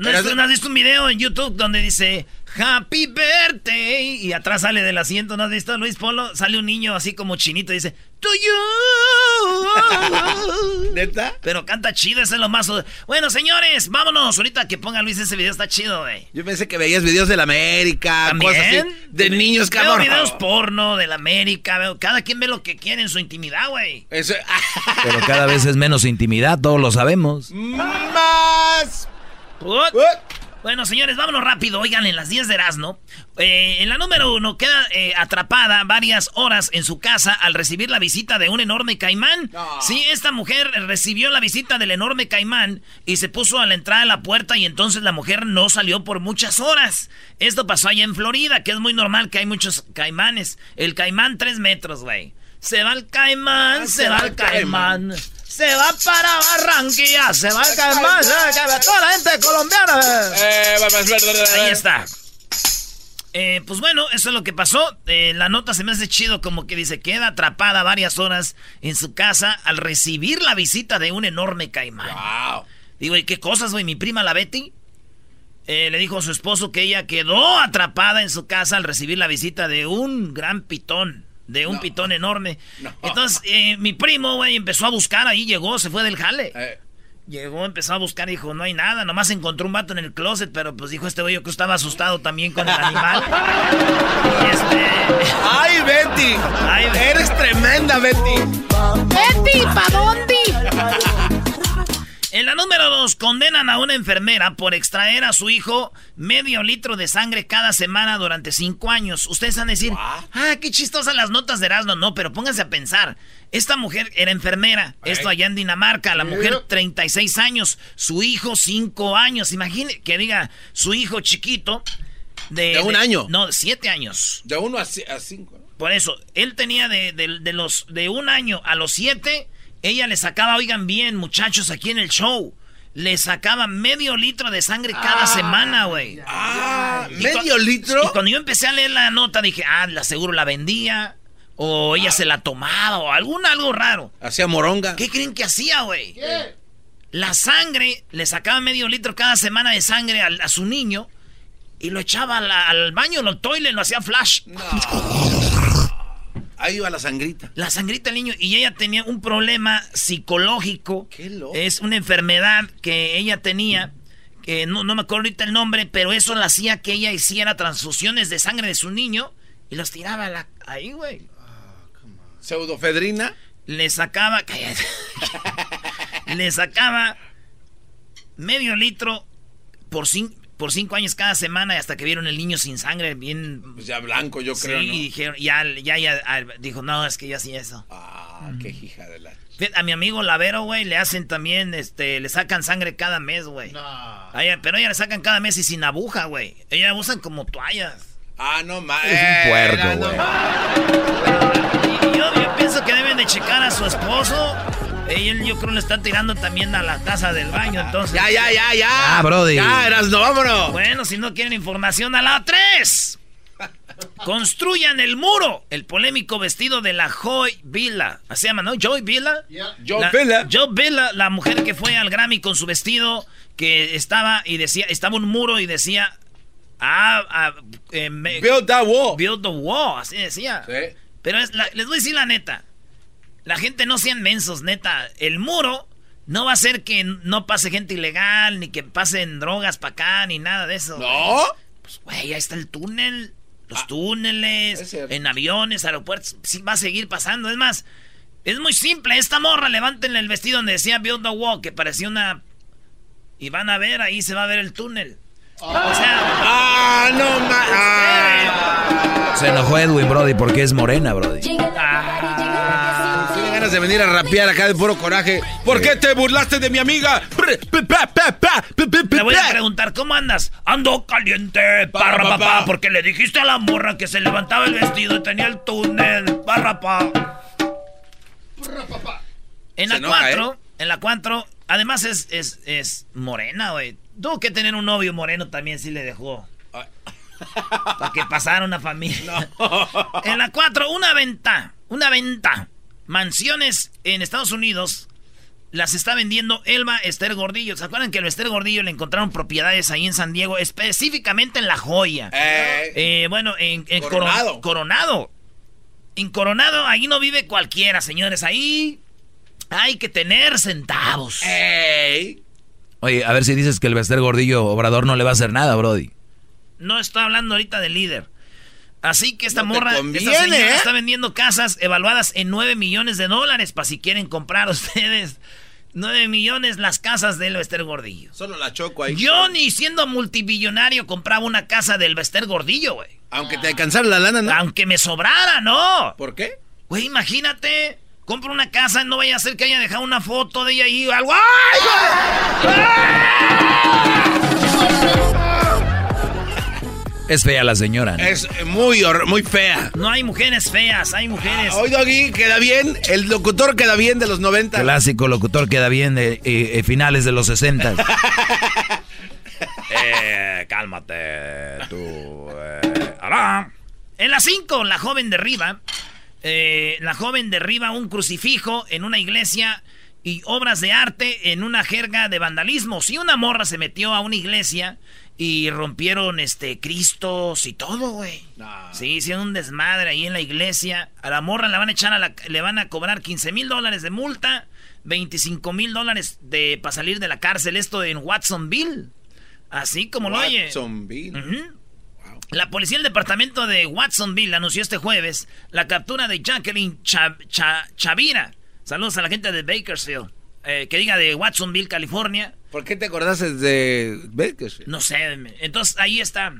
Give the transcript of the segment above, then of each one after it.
¿No has, visto, ¿No has visto un video en YouTube donde dice Happy Birthday? Y atrás sale del asiento, ¿no has visto, Luis Polo? Sale un niño así como chinito y dice To you. ¿Neta? Pero canta chido, ese es lo más. Bueno, señores, vámonos. Ahorita que ponga Luis ese video está chido, güey. Yo pensé que veías videos de la América, cosas así, de niños Veo cabrón. videos porno de la América. Veo, cada quien ve lo que quiere en su intimidad, güey. Eso, Pero cada vez es menos intimidad, todos lo sabemos. más. What? Bueno, señores, vámonos rápido. Oigan, en las 10 de Erasmo, eh, en la número uno queda eh, atrapada varias horas en su casa al recibir la visita de un enorme caimán. Sí, esta mujer recibió la visita del enorme caimán y se puso a la entrada de la puerta y entonces la mujer no salió por muchas horas. Esto pasó allá en Florida, que es muy normal que hay muchos caimanes. El caimán, tres metros, güey. Se va el caimán, se va el caimán. Se va para Barranquilla, se va el caimán, se va caimán. Toda la gente colombiana. Eh, Ahí está. Eh, pues bueno, eso es lo que pasó. Eh, la nota se me hace chido como que dice, queda atrapada varias horas en su casa al recibir la visita de un enorme caimán. Wow. Digo, ¿y qué cosas, güey? Mi prima, la Betty, eh, le dijo a su esposo que ella quedó atrapada en su casa al recibir la visita de un gran pitón. De un pitón enorme. Entonces, eh, mi primo, güey, empezó a buscar ahí, llegó, se fue del jale. Eh, Llegó, empezó a buscar y dijo, no hay nada, nomás encontró un vato en el closet, pero pues dijo este güey yo que estaba asustado también con el animal. y este... ¡Ay, Betty! Ay, Betty. Eres tremenda, Betty. Betty, ¿pa' dónde? En la número dos, condenan a una enfermera por extraer a su hijo medio litro de sangre cada semana durante cinco años. Ustedes van a decir, ah, qué chistosas las notas de Erasmo. No, pero pónganse a pensar. Esta mujer era enfermera, esto allá en Dinamarca, la mujer 36 años, su hijo 5 años. Imagine que diga su hijo chiquito de... ¿De un año? No, 7 años. De uno a, ci- a cinco. ¿no? Por eso, él tenía de, de- de los de un año a los siete, ella le sacaba, oigan bien, muchachos, aquí en el show, le sacaba medio litro de sangre cada semana, güey. Ah, Y ¿medio litro? Y cuando yo empecé a leer la nota, dije, ah, la seguro la vendía, o ella se la tomaba, o algún algo raro. Hacía moronga. ¿Qué creen que hacía, güey? La sangre, le sacaba medio litro cada semana de sangre a, su niño, y lo echaba al, al baño, lo toilet, lo hacía flash. Ahí iba la sangrita. La sangrita del niño. Y ella tenía un problema psicológico. Qué loco. Es una enfermedad que ella tenía. Que no, no me acuerdo ahorita el nombre, pero eso le hacía que ella hiciera transfusiones de sangre de su niño y los tiraba a la- ahí, güey. Pseudofedrina. Le sacaba. cállate. le sacaba medio litro por, cin- por cinco años cada semana hasta que vieron el niño sin sangre, bien. Pues ya blanco, yo sí, creo, y ¿no? dijeron, ya, ya, ya, dijo, no, es que ya hacía eso. Ah, qué hija de la... A mi amigo Lavero, güey, le hacen también, este, le sacan sangre cada mes, güey. A ella- pero ella le sacan cada mes y sin aguja, güey. Ella usan como toallas. Ah, no más. Es un puerco, güey. Y yo, yo pienso que deben de checar a su esposo. Ella, yo creo, le está tirando también a la taza del baño, entonces. Ya, ya, ya, ya. Ah, brody. Ya, Erasno, vámonos. Bueno, si no quieren información, a la 3. Construyan el muro. El polémico vestido de la Joy Villa. Así se llama, ¿no? Joy Villa. Joe La- Villa. Joe Villa, la mujer que fue al Grammy con su vestido que estaba y decía, estaba un muro y decía, ah, ah, eh, me- Build that wall. build the wall, así decía. Sí. Pero es la- les voy a decir la neta. La gente no sean mensos, neta. El muro no va a hacer que no pase gente ilegal, ni que pasen drogas para acá, ni nada de eso. ¿No? Pues, güey, ahí está el túnel. Los Ah, es túneles, en aviones, aeropuertos. Sí, va a seguir pasando. Es más, es muy simple. Esta morra, levántenle el vestido donde decía Build the Wall, que parecía una. Y van a ver, ahí se va a ver el túnel. O sea. Ah, no más. Ah. Se enojó Edwin, Brody, porque es morena, Brody. ah, ganas de venir a rapear acá de puro coraje. ¿Por qué te burlaste de mi amiga? Le voy a preguntar, ¿cómo andas? Ando caliente, parra papá, porque le dijiste a la morra que se levantaba el vestido y tenía el túnel, parra papá. En la 4, ¿eh? en la 4, además es, es, es morena, güey. Tuvo que tener un novio moreno también, sí le dejó. Para que pasara una familia. En la 4, una venta. Una venta. Mansiones en Estados Unidos las está vendiendo Elba Esther Gordillo. ¿Se acuerdan que a Esther Gordillo le encontraron propiedades ahí en San Diego? Específicamente en La Joya. Eh. Eh, bueno, en, Coronado. Coronado. En Coronado, ahí no vive cualquiera, señores. Ahí hay que tener centavos. Oye, a ver si dices que el Esther Gordillo Obrador no le va a hacer nada, Brody. No está hablando ahorita del líder. Así que esta morra ¿eh? está vendiendo casas evaluadas en 9 millones de dólares para si quieren comprar ustedes. 9 millones las casas del Bester Gordillo. Solo la choco ahí. Yo ni siendo multimillonario compraba una casa del Bester Gordillo, güey. Aunque te alcanzara la lana, ¿no? Aunque me sobrara, ¿no? ¿Por qué? Güey, imagínate. Compro una casa, no vaya a ser que haya dejado una foto de ella ahí o algo. ¡Ay, Es fea la señora. Es muy, muy fea. No hay mujeres feas, hay mujeres. Hoy, Doggy, queda bien. El locutor queda bien de los 90. Clásico locutor queda bien de eh, finales de los 60. eh, cálmate, tú. Eh, en la 5, la joven derriba. Eh, la joven derriba un crucifijo en una iglesia y obras de arte en una jerga de vandalismo. Si una morra se metió a una iglesia y rompieron este Cristos y todo, güey. Sí, hicieron un desmadre ahí en la iglesia. A la morra le van a echar a la, le van a cobrar 15 mil dólares de multa, 25 mil dólares de para salir de la cárcel. Esto en Watsonville. Así como lo oye. Watsonville. La policía del departamento de Watsonville anunció este jueves la captura de Jacqueline Chavira. Saludos a la gente de Bakersfield. Eh, que diga de Watsonville, California. ¿Por qué te acordaste de Bakersfield? No sé, entonces ahí está.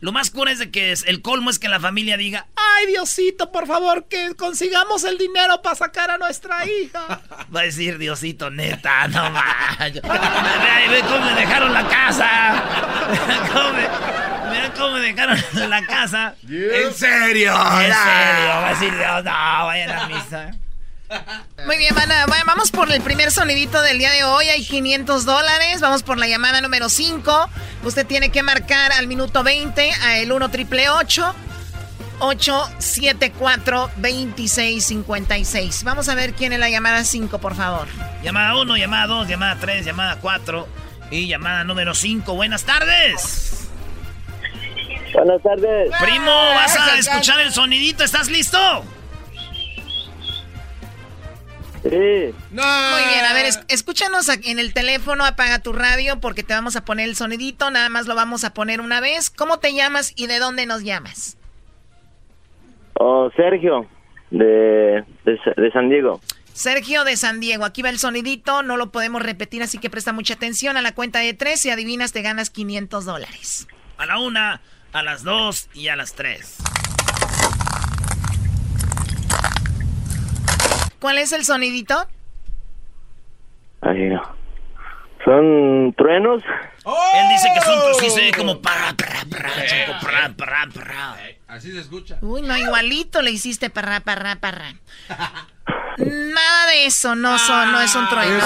Lo más cura es de que el colmo es que la familia diga, ay Diosito, por favor, que consigamos el dinero para sacar a nuestra hija. Va a decir Diosito, neta, no más. Ve cómo me dejaron la casa. Mira cómo me dejaron la casa. ¿En serio? En serio, va a decir Dios, no, vayan a misa. Muy bien, vamos por el primer sonidito del día de hoy. Hay 500 dólares. Vamos por la llamada número 5. Usted tiene que marcar al minuto 20 a el 1 triple 874 2656. Vamos a ver quién es la llamada 5, por favor. Llamada 1, llamada 2, llamada 3, llamada 4 y llamada número 5. Buenas tardes. Buenas tardes. Primo, vas a escuchar el sonidito. ¿Estás listo? Sí. Muy bien, a ver, escúchanos en el teléfono, apaga tu radio porque te vamos a poner el sonidito, nada más lo vamos a poner una vez. ¿Cómo te llamas y de dónde nos llamas? Oh, Sergio, de, de, San Diego. Sergio de San Diego, aquí va el sonidito, no lo podemos repetir, así que presta mucha atención a la cuenta de tres, si adivinas te ganas 500 dólares. A la una, a las dos y a las tres. ¿Cuál es el sonidito? Ay, ¿Son truenos? Él dice que son truenos, sí, como para, para, para, para, para, Así se escucha. Uy, no, igualito le hiciste para, para, para. Nada de eso, no, son, no es un trueno.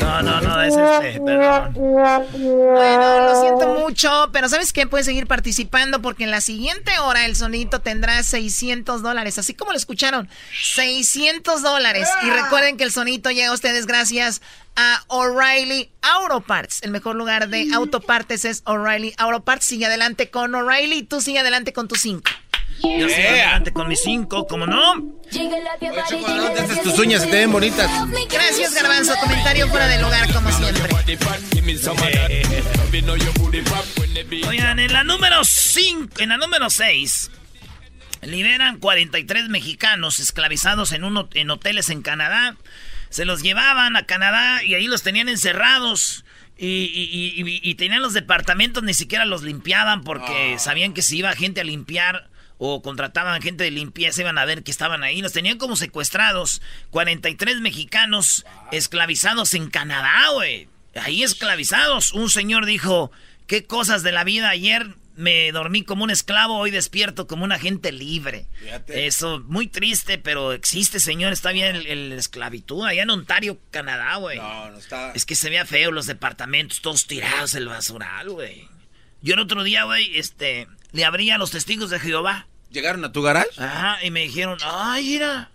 No, no, no, es este, perdón. Bueno, lo siento mucho, pero ¿sabes qué? Puedes seguir participando porque en la siguiente hora el sonito tendrá 600 dólares, así como lo escucharon, 600 dólares. Y recuerden que el sonito llega a ustedes gracias a O'Reilly Auto Parts. El mejor lugar de autopartes es O'Reilly Auto Parts. Sigue adelante con O'Reilly y tú sigue adelante con tus 5. Yo sigo adelante con mis 5, ¿cómo no? tus uñas se te ven bonitas. Gracias, Garbanzo. Comentario fuera de lugar, como siempre. Oigan, en la número 5, en la número 6, liberan 43 mexicanos esclavizados en, uno, en hoteles en Canadá. Se los llevaban a Canadá y ahí los tenían encerrados. Y, tenían los departamentos, ni siquiera los limpiaban porque ah. sabían que si iba gente a limpiar o contrataban gente de limpieza, iban a ver que estaban ahí. Los tenían como secuestrados. 43 mexicanos esclavizados en Canadá, güey. Ahí esclavizados. Un señor dijo, qué cosas de la vida. Ayer me dormí como un esclavo, hoy despierto como un agente libre. Eso, muy triste, pero existe, señor. Está bien el, esclavitud. Allá en Ontario, Canadá, güey. No, no está. Es que se vea feo los departamentos, todos tirados el basural, güey. Yo el otro día, güey, este, le abría a los testigos de Jehová. ¿Llegaron a tu garage? Ajá, y me dijeron, ay, mira,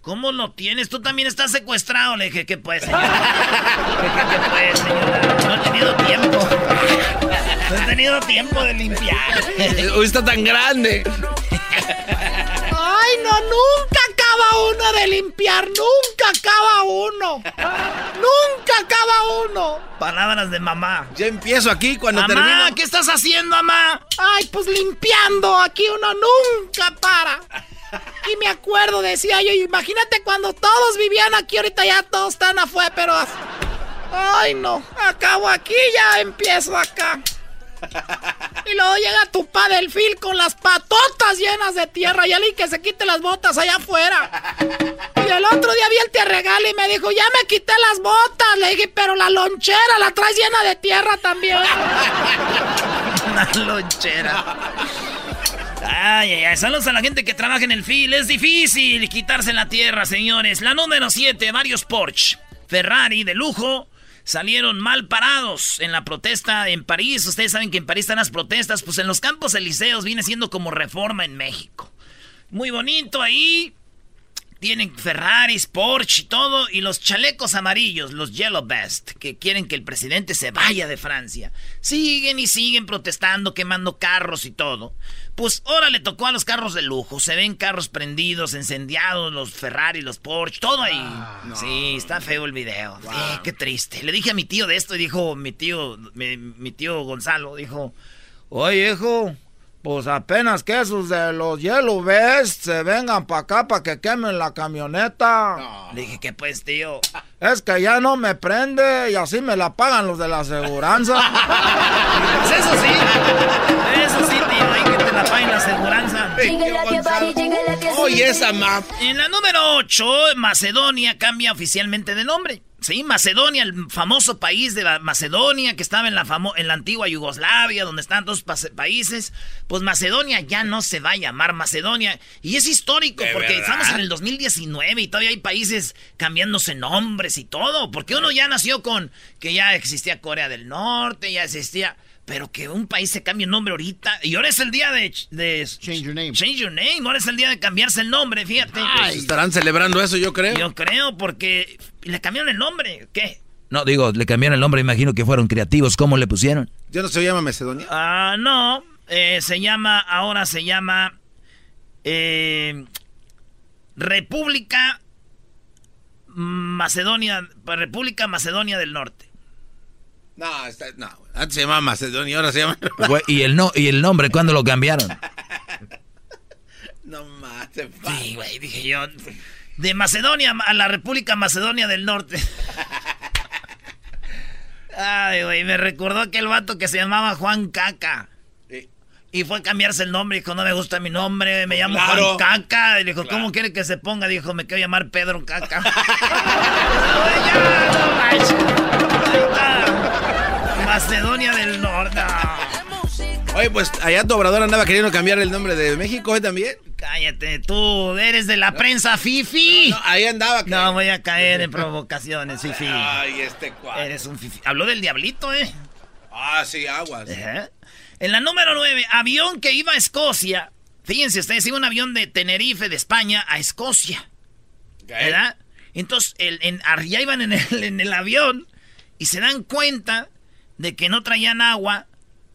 ¿cómo lo tienes? Tú también estás secuestrado. Le dije, ¿qué pues, señora? ¿Qué, pues, señora? No he tenido tiempo. No he tenido tiempo de limpiar. Hoy está tan grande. Ay, no, nunca acaba uno de limpiar, nunca acaba uno. Nunca acaba uno. Palabras de mamá. Ya empiezo aquí cuando mamá, ¿qué estás haciendo, mamá? Ay, pues limpiando. Aquí uno nunca para. Y me acuerdo, decía yo, imagínate cuando todos vivían aquí, ahorita ya todos están afuera, pero... Ay, no, acabo aquí, ya empiezo acá. Y luego llega tu pa del fil con las patotas llenas de tierra y alguien que se quite las botas allá afuera. Y el otro día vi el te regalo y me dijo, ya me quité las botas. Le dije, pero la lonchera la traes llena de tierra también. Una lonchera. Ay, ay, ay. Saludos a la gente que trabaja en el fil. Es difícil quitarse la tierra, señores. La número 7, varios Porsche. Ferrari de lujo salieron mal parados en la protesta en París. Ustedes saben que en París están las protestas. Pues en los campos elíseos viene siendo como reforma en México. Muy bonito ahí. Tienen Ferraris, Porsche y todo. Y los chalecos amarillos, los Yellow Vest, que quieren que el presidente se vaya de Francia. Siguen y siguen protestando, quemando carros y todo. Pues ahora le tocó a los carros de lujo. Se ven carros prendidos, encendiados, los Ferrari, los Porsche, todo ahí. Ah, sí, está feo el video. qué triste. Le dije a mi tío de esto y dijo, mi tío, mi, mi tío Gonzalo, dijo, oye, hijo, pues apenas que esos de los Yellow Vest se vengan para acá para que quemen la camioneta. Le dije que pues, tío. Es que ya no me prende y así me la pagan los de la aseguranza. pues eso sí. Eso sí, tío, la paguen la aseguranza. Oye, esa map. En la número 8, Macedonia cambia oficialmente de nombre. Sí, Macedonia, el famoso país de la Macedonia que estaba en la, en la antigua Yugoslavia, donde están dos países. Pues Macedonia ya no se va a llamar Macedonia. Y es histórico porque estamos en el 2019 y todavía hay países cambiándose nombres y todo. Porque uno ya nació con que ya existía Corea del Norte, ya existía... Pero que un país se cambie el nombre ahorita. Y ahora es el día de, Change your name. Change your name. Ahora es el día de cambiarse el nombre, fíjate. Pues estarán celebrando eso, yo creo. Yo creo, porque le cambiaron el nombre. ¿Qué? No, digo, le cambiaron el nombre, imagino que fueron creativos. ¿Cómo le pusieron? ¿Ya no se llama Macedonia? Ah, no. Eh, se llama, ahora se llama eh, República Macedonia, República Macedonia del Norte. No, está, no, antes se llamaba Macedonia, ahora se llama. ¿y, el no, ¿Y el nombre cuándo lo cambiaron? no más, Sí, güey, dije yo. De Macedonia a la República Macedonia del Norte. Ay, güey, me recordó aquel vato que se llamaba Juan Caca. Y fue a cambiarse el nombre, dijo, no me gusta mi nombre, me llamo Juan Caca. Y dijo, ¿cómo quiere que se ponga? Dijo, me quiero llamar Pedro Caca. Macedonia del Norte. Oye, pues allá tu obrador andaba queriendo cambiar el nombre de México ¿eh, también. Cállate, tú eres de la prensa Fifi. ahí andaba. No voy a caer en provocaciones, Fifi. Ay, este cuadro. Eres un Fifi. Habló del diablito, ¿eh? Ah, sí, aguas. En la número 9, avión que iba a Escocia. Fíjense ustedes, iba un avión de Tenerife, de España, a Escocia. ¿Verdad? Entonces, el, en, allá iban en el, en el avión y se dan cuenta de que no traían agua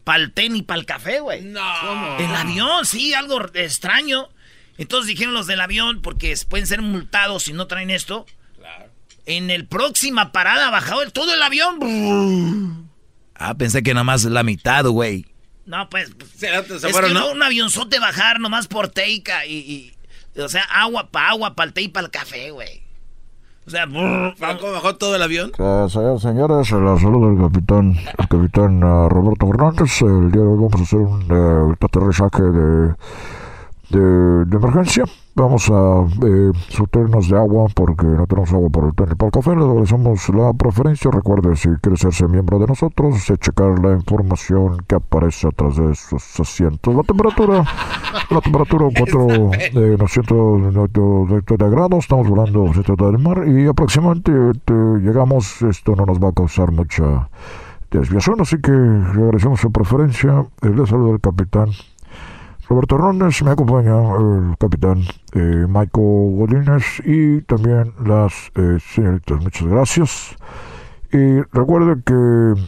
para el té ni para el café, güey. No. El avión, sí, algo extraño. Entonces dijeron los del avión, porque pueden ser multados si no traen esto. Claro. En el próxima parada bajado el, todo el avión. Ah, pensé que nada más la mitad, güey. No, pues. Se, es que ¿no? un avionzote bajar nomás por teica y, y, O sea, agua para agua, para el té y para el café, güey. O sea, ¿cómo bajó todo el avión? señores, la salud del capitán, el capitán uh, Roberto Fernández. El día de hoy vamos a hacer un uh, aterrizaje de de, de emergencia. Vamos a eh, surtirnos de agua porque no tenemos agua para el té ni para el café. Le agradecemos la preferencia. Recuerde, si quiere hacerse miembro de nosotros, checar la información que aparece atrás de sus asientos. La temperatura, la temperatura 4 de 900 de grados. Estamos volando cerca del mar y aproximadamente este, llegamos. Esto no nos va a causar mucha desviación, así que le agradecemos su preferencia. El saludo del capitán Roberto Hernández, me acompaña el capitán eh, Michael Godínez y también las eh, señoritas. Muchas gracias. Y recuerde que,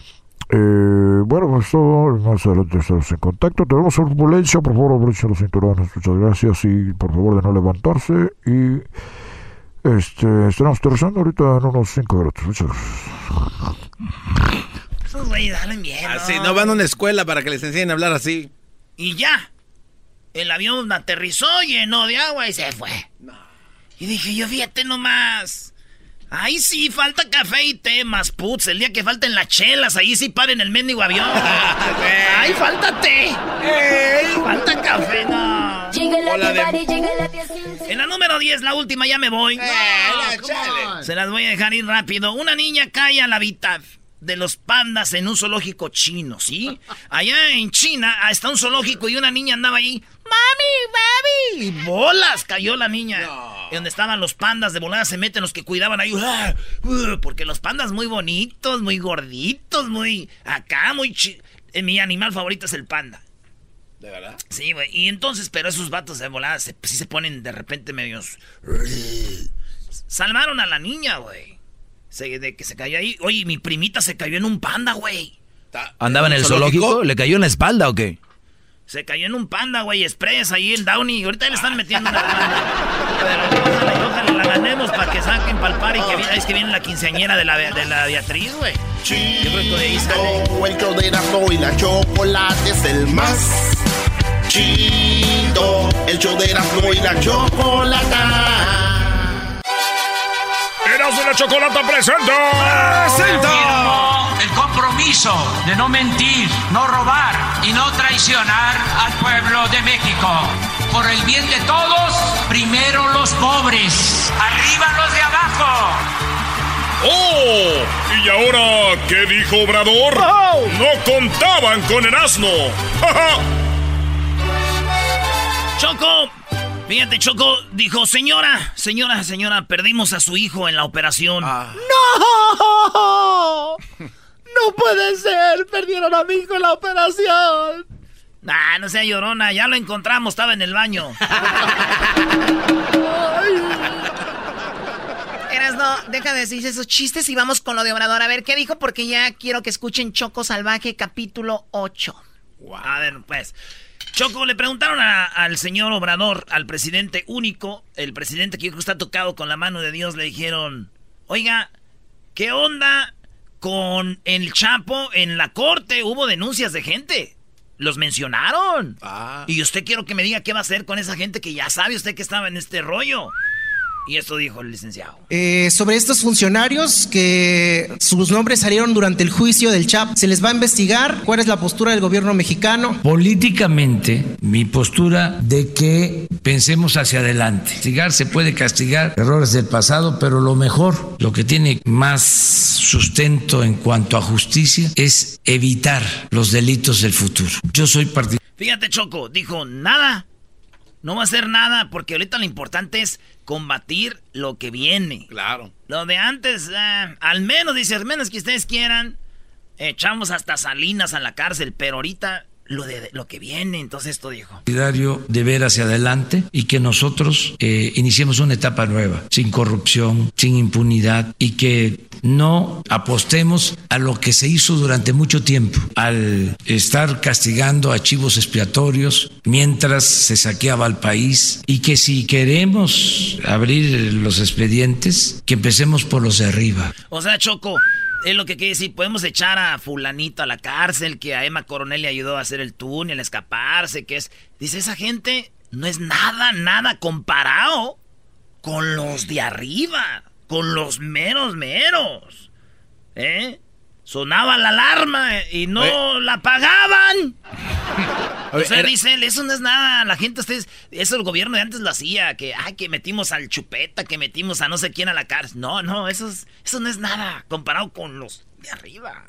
eh, bueno, pues todo, más adelante estamos en contacto. Tenemos turbulencia, por favor, abrochen los cinturones. Muchas gracias y por favor de no levantarse. Y este, estaremos aterrizando ahorita en unos 5 minutos. Muchas gracias. Esos güeyes hablan bien. Así, no van a una escuela para que les enseñen a hablar así. Y ya. El avión aterrizó, llenó de agua y se fue. Y dije, yo fíjate nomás. Ahí sí, falta café y té más putz. El día que falten las chelas, ahí sí paren el mendigo avión. ¡Ay, falta té! ¡Falta café, no! En la número 10, la última, ya me voy. Se las voy a dejar ir rápido. Una niña cae a la mitad de los pandas en un zoológico chino, ¿sí? Allá en China está un zoológico y una niña andaba ahí. ¡Mami, mami! Y bolas cayó la niña. Y donde estaban los pandas de volada se meten los que cuidaban ahí. ¡ah! ¡uh! Porque los pandas muy bonitos, muy gorditos, muy. Acá, muy. Chi eh, mi animal favorito es el panda. ¿De verdad? Sí, güey. Y entonces, pero esos vatos de volada se, sí se ponen de repente medios. Salvaron a la niña, güey. Se, de que se cayó ahí. Oye, mi primita se cayó en un panda, güey. ¿Andaba en el zoológico? ¿Le cayó en la espalda o qué? Se cayó en un panda, güey, express ahí en Downey. Ahorita le están metiendo una panda. Pero ojalá, ojalá la ganemos para que saquen palpar y que es que viene la quinceañera de la, de la Beatriz, güey. Yo creo que de ahí sale. El show de Erasmo y la chocolate es el más chido. El show de Erasmo y la chocolata. Erasmo y la chocolata presenta. Firmo el compromiso de no mentir, no robar y no traicionar al pueblo de México. Por el bien de todos, primero los pobres, arriba los de abajo. ¡Oh! ¿Y ahora qué dijo Obrador? No contaban con Erasmo. ¡Ja, ja! Choco, fíjate, Choco dijo, señora, señora, señora, perdimos a su hijo en la operación. Ah. ¡No! ¡No puede ser! ¡Perdieron a mi hijo en la operación! Ah, no sea llorona, ya lo encontramos, estaba en el baño. Eras no, deja de decir esos chistes y vamos con lo de Obrador. A ver, ¿qué dijo? Porque ya quiero que escuchen Choco Salvaje, capítulo 8. A ver, pues. Choco, le preguntaron a- al señor Obrador, al presidente único, el presidente que yo creo está tocado con la mano de Dios, le dijeron, oiga, ¿qué onda con el Chapo en la corte? Hubo denuncias de gente. Los mencionaron. Ah. Y usted quiero que me diga qué va a hacer con esa gente que ya sabe usted que estaba en este rollo. Y esto dijo el licenciado. Eh, sobre estos funcionarios que sus nombres salieron durante el juicio del CHAP, se les va a investigar cuál es la postura del gobierno mexicano. Políticamente, mi postura de que pensemos hacia adelante. Castigar se puede castigar errores del pasado, pero lo mejor, lo que tiene más sustento en cuanto a justicia, es evitar los delitos del futuro. Yo soy partidario. Fíjate, Choco, dijo nada. No va a hacer nada porque ahorita lo importante es combatir lo que viene. Claro. Lo de antes, ah, al menos, dice, al menos que ustedes quieran, echamos hasta Salinas a la cárcel, pero ahorita lo de lo que viene, entonces esto dijo. de ver hacia adelante y que nosotros eh, iniciemos una etapa nueva, sin corrupción, sin impunidad y que no apostemos a lo que se hizo durante mucho tiempo, al estar castigando a chivos expiatorios mientras se saqueaba al país y que si queremos abrir los expedientes, que empecemos por los de arriba. O sea, Choco, es lo que quiere decir, podemos echar a fulanito a la cárcel, que a Emma Coronel le ayudó a hacer el túnel, a escaparse, que es... Dice, esa gente no es nada, nada comparado con los de arriba, con los meros meros. ¿Eh? Sonaba la alarma y no la pagaban. O sea, dice él, eso no es nada. La gente, ustedes, eso el gobierno de antes lo hacía, que, ay, que metimos al chupeta, que metimos a no sé quién a la cárcel. No, no, eso, es, eso no es nada comparado con los de arriba.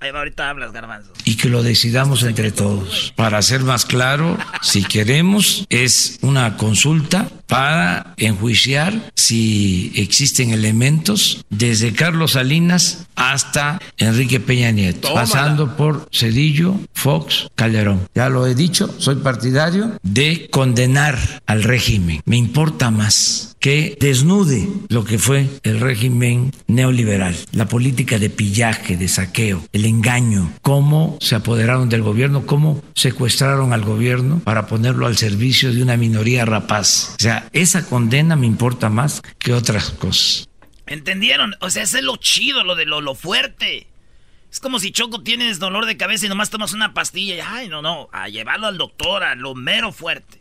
Ahí va, ahorita hablas, garbanzo. Y que lo decidamos entre todos. Para ser más claro, si queremos, es una consulta para enjuiciar si existen elementos desde Carlos Salinas hasta Enrique Peña Nieto, pasando por Cedillo, Fox, Calderón. Ya lo he dicho, soy partidario de condenar al régimen. Me importa más que desnude lo que fue el régimen neoliberal, la política de pillaje, de saqueo, el engaño, cómo se apoderaron del gobierno, cómo secuestraron al gobierno para ponerlo al servicio de una minoría rapaz. O sea, esa condena me importa más que otras cosas. ¿Entendieron? O sea, ese es lo chido, lo de lo, lo fuerte. Es como si Choco tienes dolor de cabeza y nomás tomas una pastilla y, ay, no, no, a llevarlo al doctor, a lo mero fuerte.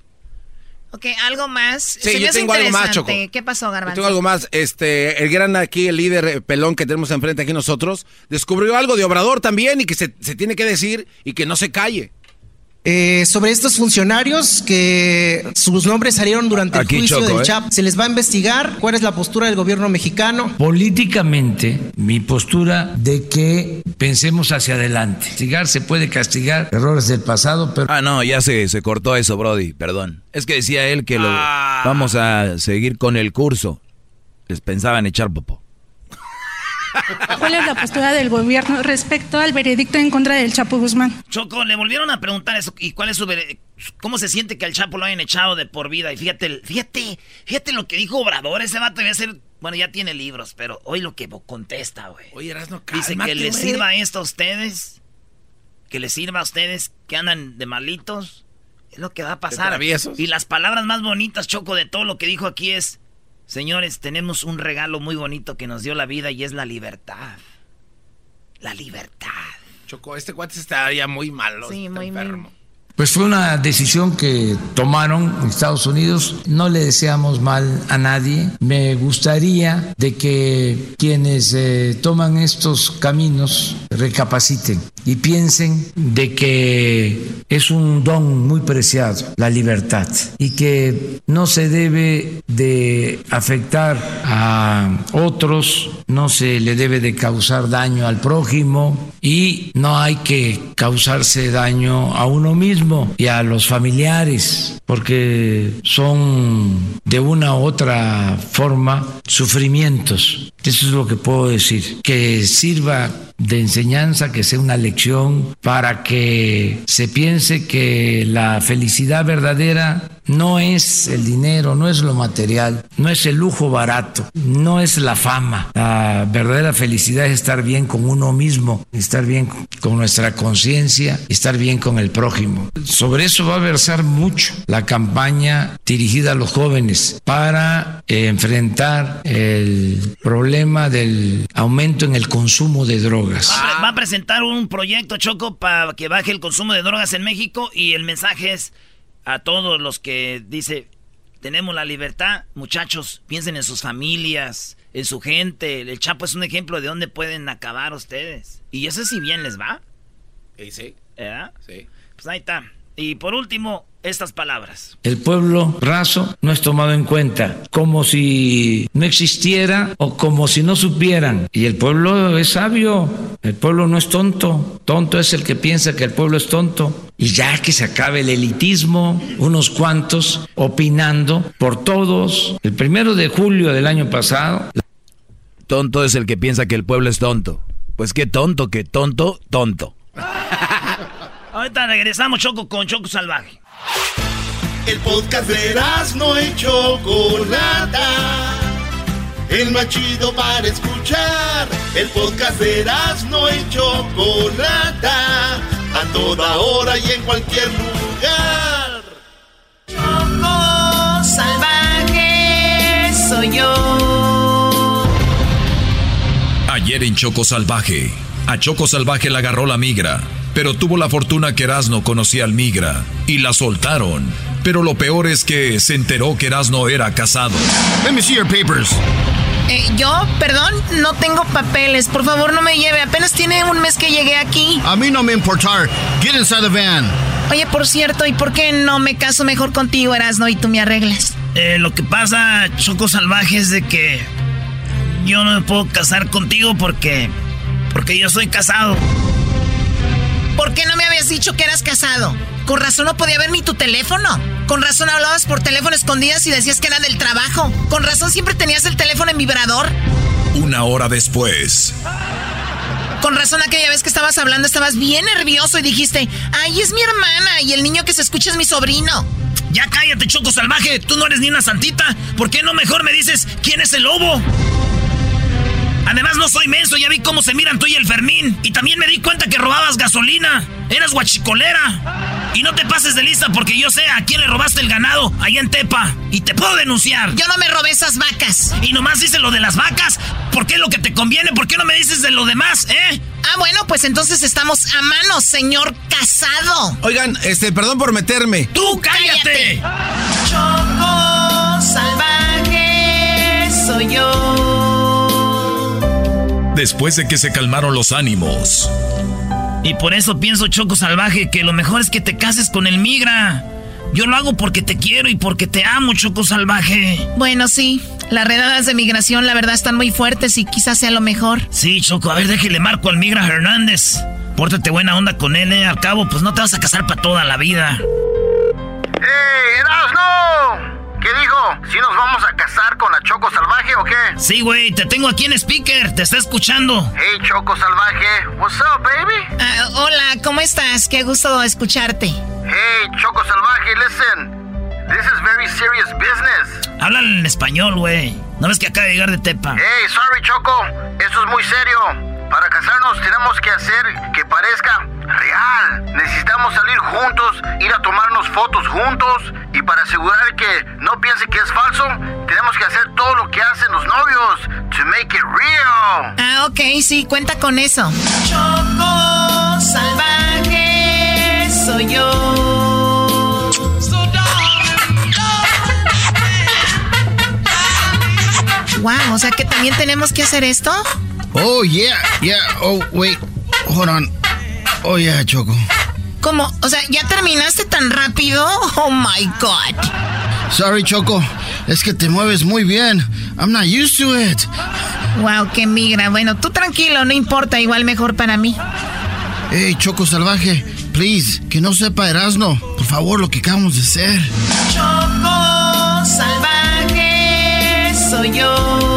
Ok, algo más. Sí, yo tengo algo más, Choco. ¿Qué pasó, Garbanzo? Yo tengo algo más. Este, el gran aquí, el líder eh, pelón que tenemos enfrente aquí nosotros, descubrió algo de Obrador también y que se, se tiene que decir y que no se calle. Eh, sobre estos funcionarios que sus nombres salieron durante el juicio del ¿eh? CHAP, ¿se les va a investigar? ¿Cuál es la postura del gobierno mexicano? Políticamente, mi postura de que pensemos hacia adelante. Castigar se puede castigar errores del pasado, pero... Ah, no, ya se, se cortó eso, Brody, perdón. Es que decía él que lo Ah. vamos a seguir con el curso. Les pensaban echar popó. ¿Cuál es la postura del gobierno respecto al veredicto en contra del Chapo Guzmán? Choco, le volvieron a preguntar eso. ¿Y cuál es su vere- ¿Cómo se siente que al Chapo lo hayan echado de por vida? Y fíjate, fíjate, fíjate lo que dijo Obrador. Ese vato debe ser. Bueno, ya tiene libros, pero hoy lo que contesta, güey. Oye, Erasno, Dice que les sirva esto a ustedes. Que les sirva a ustedes que andan de malitos. Es lo que va a pasar. traviesos. Y las palabras más bonitas, Choco, de todo lo que dijo aquí es. Señores, tenemos un regalo muy bonito que nos dio la vida y es la libertad. La libertad. Choco, este cuate está ya muy malo. Sí, muy, enfermo. Pues fue una decisión que tomaron en Estados Unidos. No le deseamos mal a nadie. Me gustaría de que quienes eh, toman estos caminos recapaciten y piensen de que es un don muy preciado la libertad y que no se debe de afectar a otros, no se le debe de causar daño al prójimo y no hay que causarse daño a uno mismo y a los familiares, porque son de una u otra forma sufrimientos. Eso es lo que puedo decir. Que sirva de enseñanza, que sea una lección para que se piense que la felicidad verdadera no es el dinero, no es lo material, no es el lujo barato, no es la fama. La verdadera felicidad es estar bien con uno mismo, estar bien con nuestra conciencia, estar bien con el prójimo. Sobre eso va a versar mucho la campaña dirigida a los jóvenes para eh, enfrentar el problema del aumento en el consumo de drogas. Va, va a presentar un proyecto, Choco, para que baje el consumo de drogas en México y el mensaje es a todos los que dice, tenemos la libertad, muchachos, piensen en sus familias, en su gente. El Chapo es un ejemplo de dónde pueden acabar ustedes. Y eso si bien les va, Sí, sí, ¿verdad? sí. Pues ahí está. Y por último, estas palabras. El pueblo raso no es tomado en cuenta, como si no existiera o como si no supieran. Y el pueblo es sabio, el pueblo no es tonto, tonto es el que piensa que el pueblo es tonto. Y ya que se acabe el elitismo, unos cuantos opinando por todos. El primero de julio del año pasado, Tonto es el que piensa que el pueblo es tonto. Pues qué tonto, qué tonto, tonto. Ahorita regresamos, Choco, con Choco Salvaje. El podcast de no y Chocolata. El más chido para escuchar. El podcast de no y Chocolata. A toda hora y en cualquier lugar. Choco salvaje soy yo. Ayer en Choco Salvaje, a Choco Salvaje la agarró la migra, pero tuvo la fortuna que Erasno conocía al migra y la soltaron. Pero lo peor es que se enteró que Erasno era casado. Let me see your papers. Eh, yo, perdón, no tengo papeles. Por favor, no me lleve. Apenas tiene un mes que llegué aquí. A mí no me importa. Get inside the van. Oye, por cierto, ¿y por qué no me caso mejor contigo, Erasno, y tú me arreglas? Eh, lo que pasa, Choco Salvaje, es de que yo no me puedo casar contigo porque. Porque yo soy casado. ¿Por qué no me habías dicho que eras casado? Con razón no podía ver ni tu teléfono. Con razón hablabas por teléfono escondidas y decías que era del trabajo. Con razón siempre tenías el teléfono en vibrador. Una hora después. Con razón aquella vez que estabas hablando estabas bien nervioso y dijiste, ay, es mi hermana y el niño que se escucha es mi sobrino. Ya cállate, Choco Salvaje, tú no eres ni una santita. ¿Por qué no mejor me dices quién es el lobo? Además no soy menso, ya vi cómo se miran tú y el Fermín. Y también me di cuenta que robabas gasolina. Eras guachicolera. Y no te pases de lista porque yo sé a quién le robaste el ganado allá en Tepa. Y te puedo denunciar. Yo no me robé esas vacas. Y nomás dices lo de las vacas. ¿Por qué es lo que te conviene? ¿Por qué no me dices de lo demás, eh? Ah, bueno, pues entonces estamos a mano, señor casado. Oigan, este, perdón por meterme. ¡Tú cállate! Choco salvaje soy yo. Después de que se calmaron los ánimos. Y por eso pienso, Choco Salvaje, que lo mejor es que te cases con el migra. Yo lo hago porque te quiero y porque te amo, Choco Salvaje. Bueno, sí. Las redadas de migración, la verdad, están muy fuertes y quizás sea lo mejor. Sí, Choco, a ver, déjele marco al migra Hernández. Pórtate buena onda con él, ¿eh? Al cabo, pues no te vas a casar para toda la vida. ¡Ey, Erasno! ¿Qué dijo? ¿Si nos vamos a casar con la Choco Salvaje o qué? Sí, güey, te tengo aquí en speaker, te está escuchando. Hey, Choco Salvaje, what's up, baby? Ah, hola, ¿cómo estás? Qué gusto escucharte. Hey, Choco Salvaje, listen. This is very serious business. Háblale en español, güey. ¿No ves que acaba de llegar de Tepa? Hey, sorry, Choco. Esto es muy serio. Para casarnos tenemos que hacer que parezca real. Necesitamos salir juntos, ir a tomarnos fotos juntos y para asegurar que no piense que es falso, tenemos que hacer todo lo que hacen los novios to make it real. Ah, ok, sí, cuenta con eso. Choco salvaje soy yo. Wow, o sea que también tenemos que hacer esto. Oh, yeah, yeah. Oh, wait. Hold on. Oh, yeah, Choco. ¿Cómo? O sea, ¿ya terminaste tan rápido? Oh, my God. Sorry, Choco. Es que te mueves muy bien. I'm not used to it. Wow, qué migra. Bueno, tú tranquilo, no importa. Igual mejor para mí. Hey, Choco Salvaje. Please, que no sepa Erasno. Por favor, lo que acabamos de hacer. Choco Salvaje soy yo.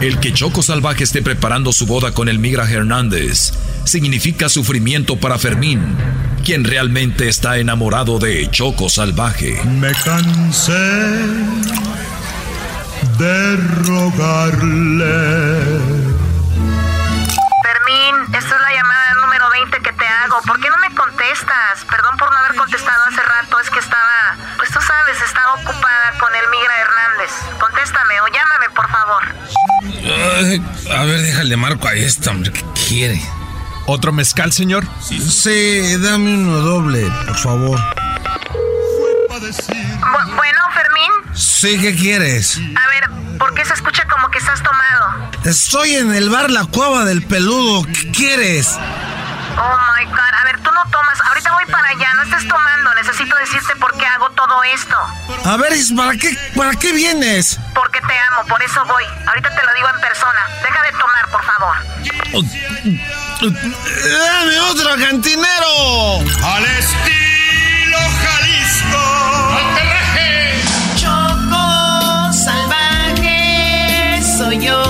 El que Choco Salvaje esté preparando su boda con el Migra Hernández significa sufrimiento para Fermín, quien realmente está enamorado de Choco Salvaje. Me cansé de rogarle. Fermín, esta es la llamada número 20 que te hago. ¿Por qué no me contestas? Perdón por no haber contestado hace rato, es que estaba, pues tú sabes, estaba ocupada con el Migra Hernández. Contéstame o llámame, por favor. Uh, a ver, déjale marco a esta, hombre, ¿qué quiere? ¿Otro mezcal, señor? Sí, dame uno doble, por favor. Bu bueno, Fermín. Sí, ¿qué quieres? A ver, ¿por qué se escucha como que estás tomado? Estoy en el bar La Cueva del Peludo, ¿qué quieres? Oh my god, no tomas. Ahorita voy para allá, no estés tomando. Necesito decirte por qué hago todo esto. A ver, ¿para qué, ¿para qué vienes? Porque te amo, por eso voy. Ahorita te lo digo en persona. Deja de tomar, por favor. ¡Dame otro cantinero! Al estilo Jalisco. Choco salvaje soy yo.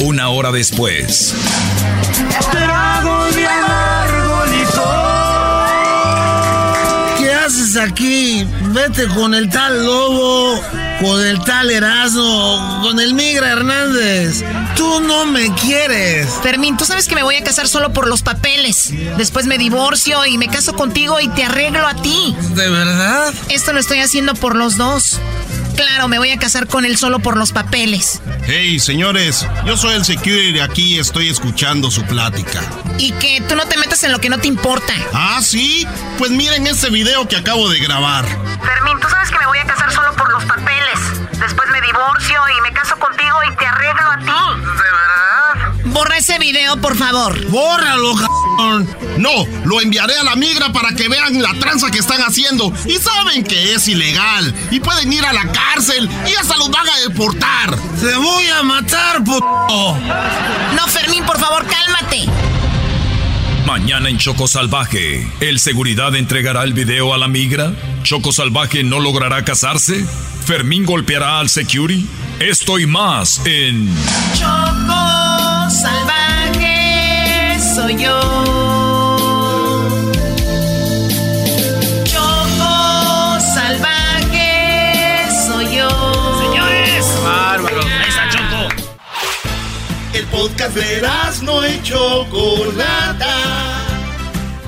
Una hora después. Aquí? Vete con el tal Lobo, con el tal Erasmo, con el Migra Hernández. Tú no me quieres. Fermín, tú sabes que me voy a casar solo por los papeles. Después me divorcio y me caso contigo y te arreglo a ti. ¿De verdad? Esto lo estoy haciendo por los dos. Claro, me voy a casar con él solo por los papeles. Hey, señores, yo soy el security de aquí y estoy escuchando su plática. Y que tú no te metas en lo que no te importa. ¿Ah, sí? Pues miren este video que acabo de grabar. Fermín, tú sabes que me voy a casar solo por los papeles. Después me divorcio divorcio y me caso contigo y te arreglo a ti. Borra ese video, por favor. ¡Bórralo, cabrón! No, lo enviaré a la migra para que vean la tranza que están haciendo. Y saben que es ilegal. Y pueden ir a la cárcel y hasta los van a deportar. ¡Te voy a matar, puto! No, Fermín, por favor, cálmate. Mañana en Choco Salvaje, ¿el seguridad entregará el video a la migra? ¿Choco Salvaje no logrará casarse? ¿Fermín golpeará al security? Esto y más en Choco yo. Choco salvaje soy yo. Señores, bárbaro. Ahí está Choco. El podcast de no y Chocolata.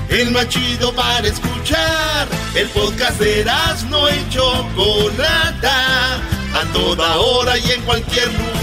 El más chido para escuchar. El podcast de no y Chocolata. A toda hora y en cualquier lugar.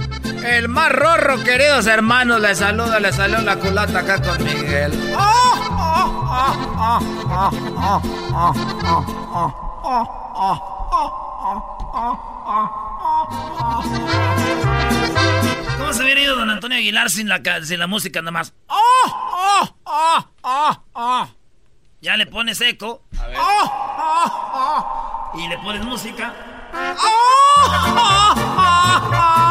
El más rorro, queridos hermanos, les saluda, les salió la culata acá con Miguel. ¿Cómo se hubiera ido don Antonio Aguilar sin la, sin la música nada más? Ya le pones eco. A ver. Y le pones música.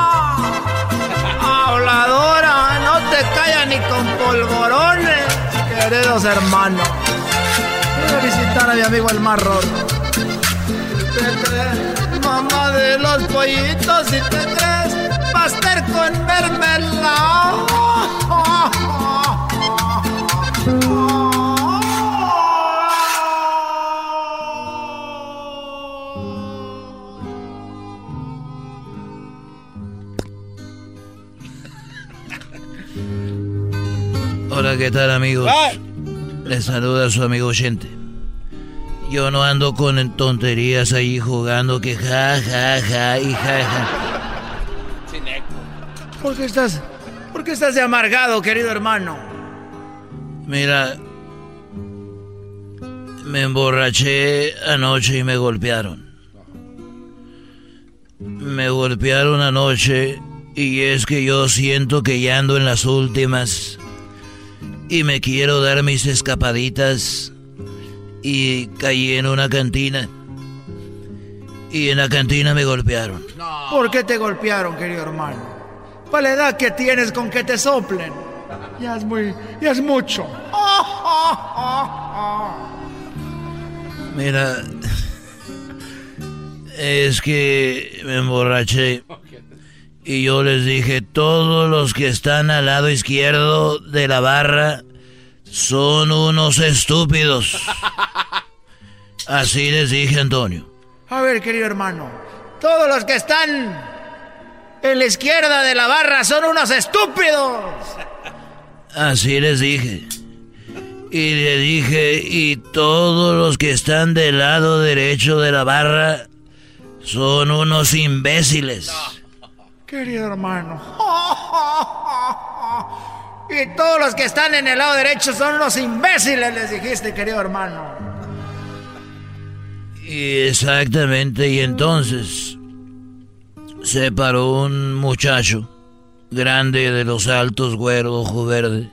Habladora, no te callas ni con polvorones, queridos hermanos. A visitar a mi amigo el más rorro. ¿Te crees? Mamá de los pollitos, si te crees, pastel con mermelada. ¿qué tal amigos? Les saluda su amigo Chente. Yo no ando con tonterías ahí jugando que ja, ja, ja y ja, ja. ¿Por qué estás, por qué estás de amargado, querido hermano? Mira, me emborraché anoche y me golpearon. Me golpearon anoche y es que yo siento que ya ando en las últimas y me quiero dar mis escapaditas y caí en una cantina y en la cantina me golpearon. ¿Por qué te golpearon, querido hermano? Para la edad que tienes con que te soplen. Ya es muy, ya es mucho. Mira, es que me emborraché y yo les dije, todos los que están al lado izquierdo de la barra son unos estúpidos. Así les dije, Antonio. A ver, querido hermano, todos los que están en la izquierda de la barra son unos estúpidos. Así les dije. Y le dije, y todos los que están del lado derecho de la barra son unos imbéciles. Querido hermano. Y todos los que están en el lado derecho son unos imbéciles, les dijiste, querido hermano. Y exactamente, y entonces se paró un muchacho grande de los altos, güero, ojo verde,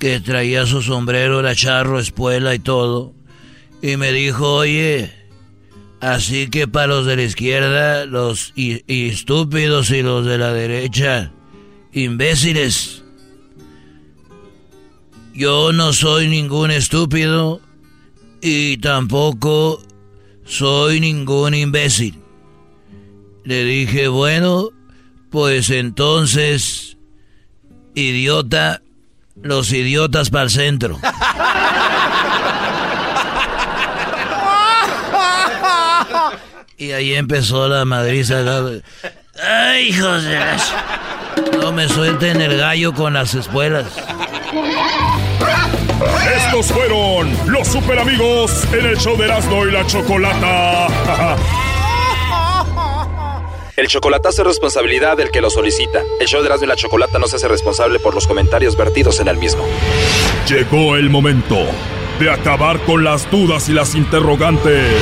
que traía su sombrero, la charro, espuela y todo, y me dijo, oye, así que para los de la izquierda, los estúpidos y los de la derecha, imbéciles. Yo no soy ningún estúpido y tampoco soy ningún imbécil. Le dije, bueno, pues entonces, idiota, los idiotas para el centro. Y ahí empezó la madriza. ¡Ay, hijos de las... No me suelten el gallo con las espuelas. Estos fueron los super amigos en el show de Erasmo y la Chocolata. El chocolatazo es responsabilidad del que lo solicita. El show de Erasmo y la Chocolata no se hace responsable por los comentarios vertidos en el mismo. Llegó el momento de acabar con las dudas y las interrogantes.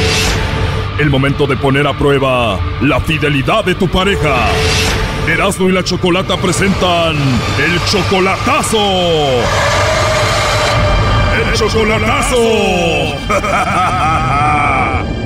El momento de poner a prueba la fidelidad de tu pareja. Erasmo y la Chocolata presentan el chocolatazo. ¡El chocolatazo!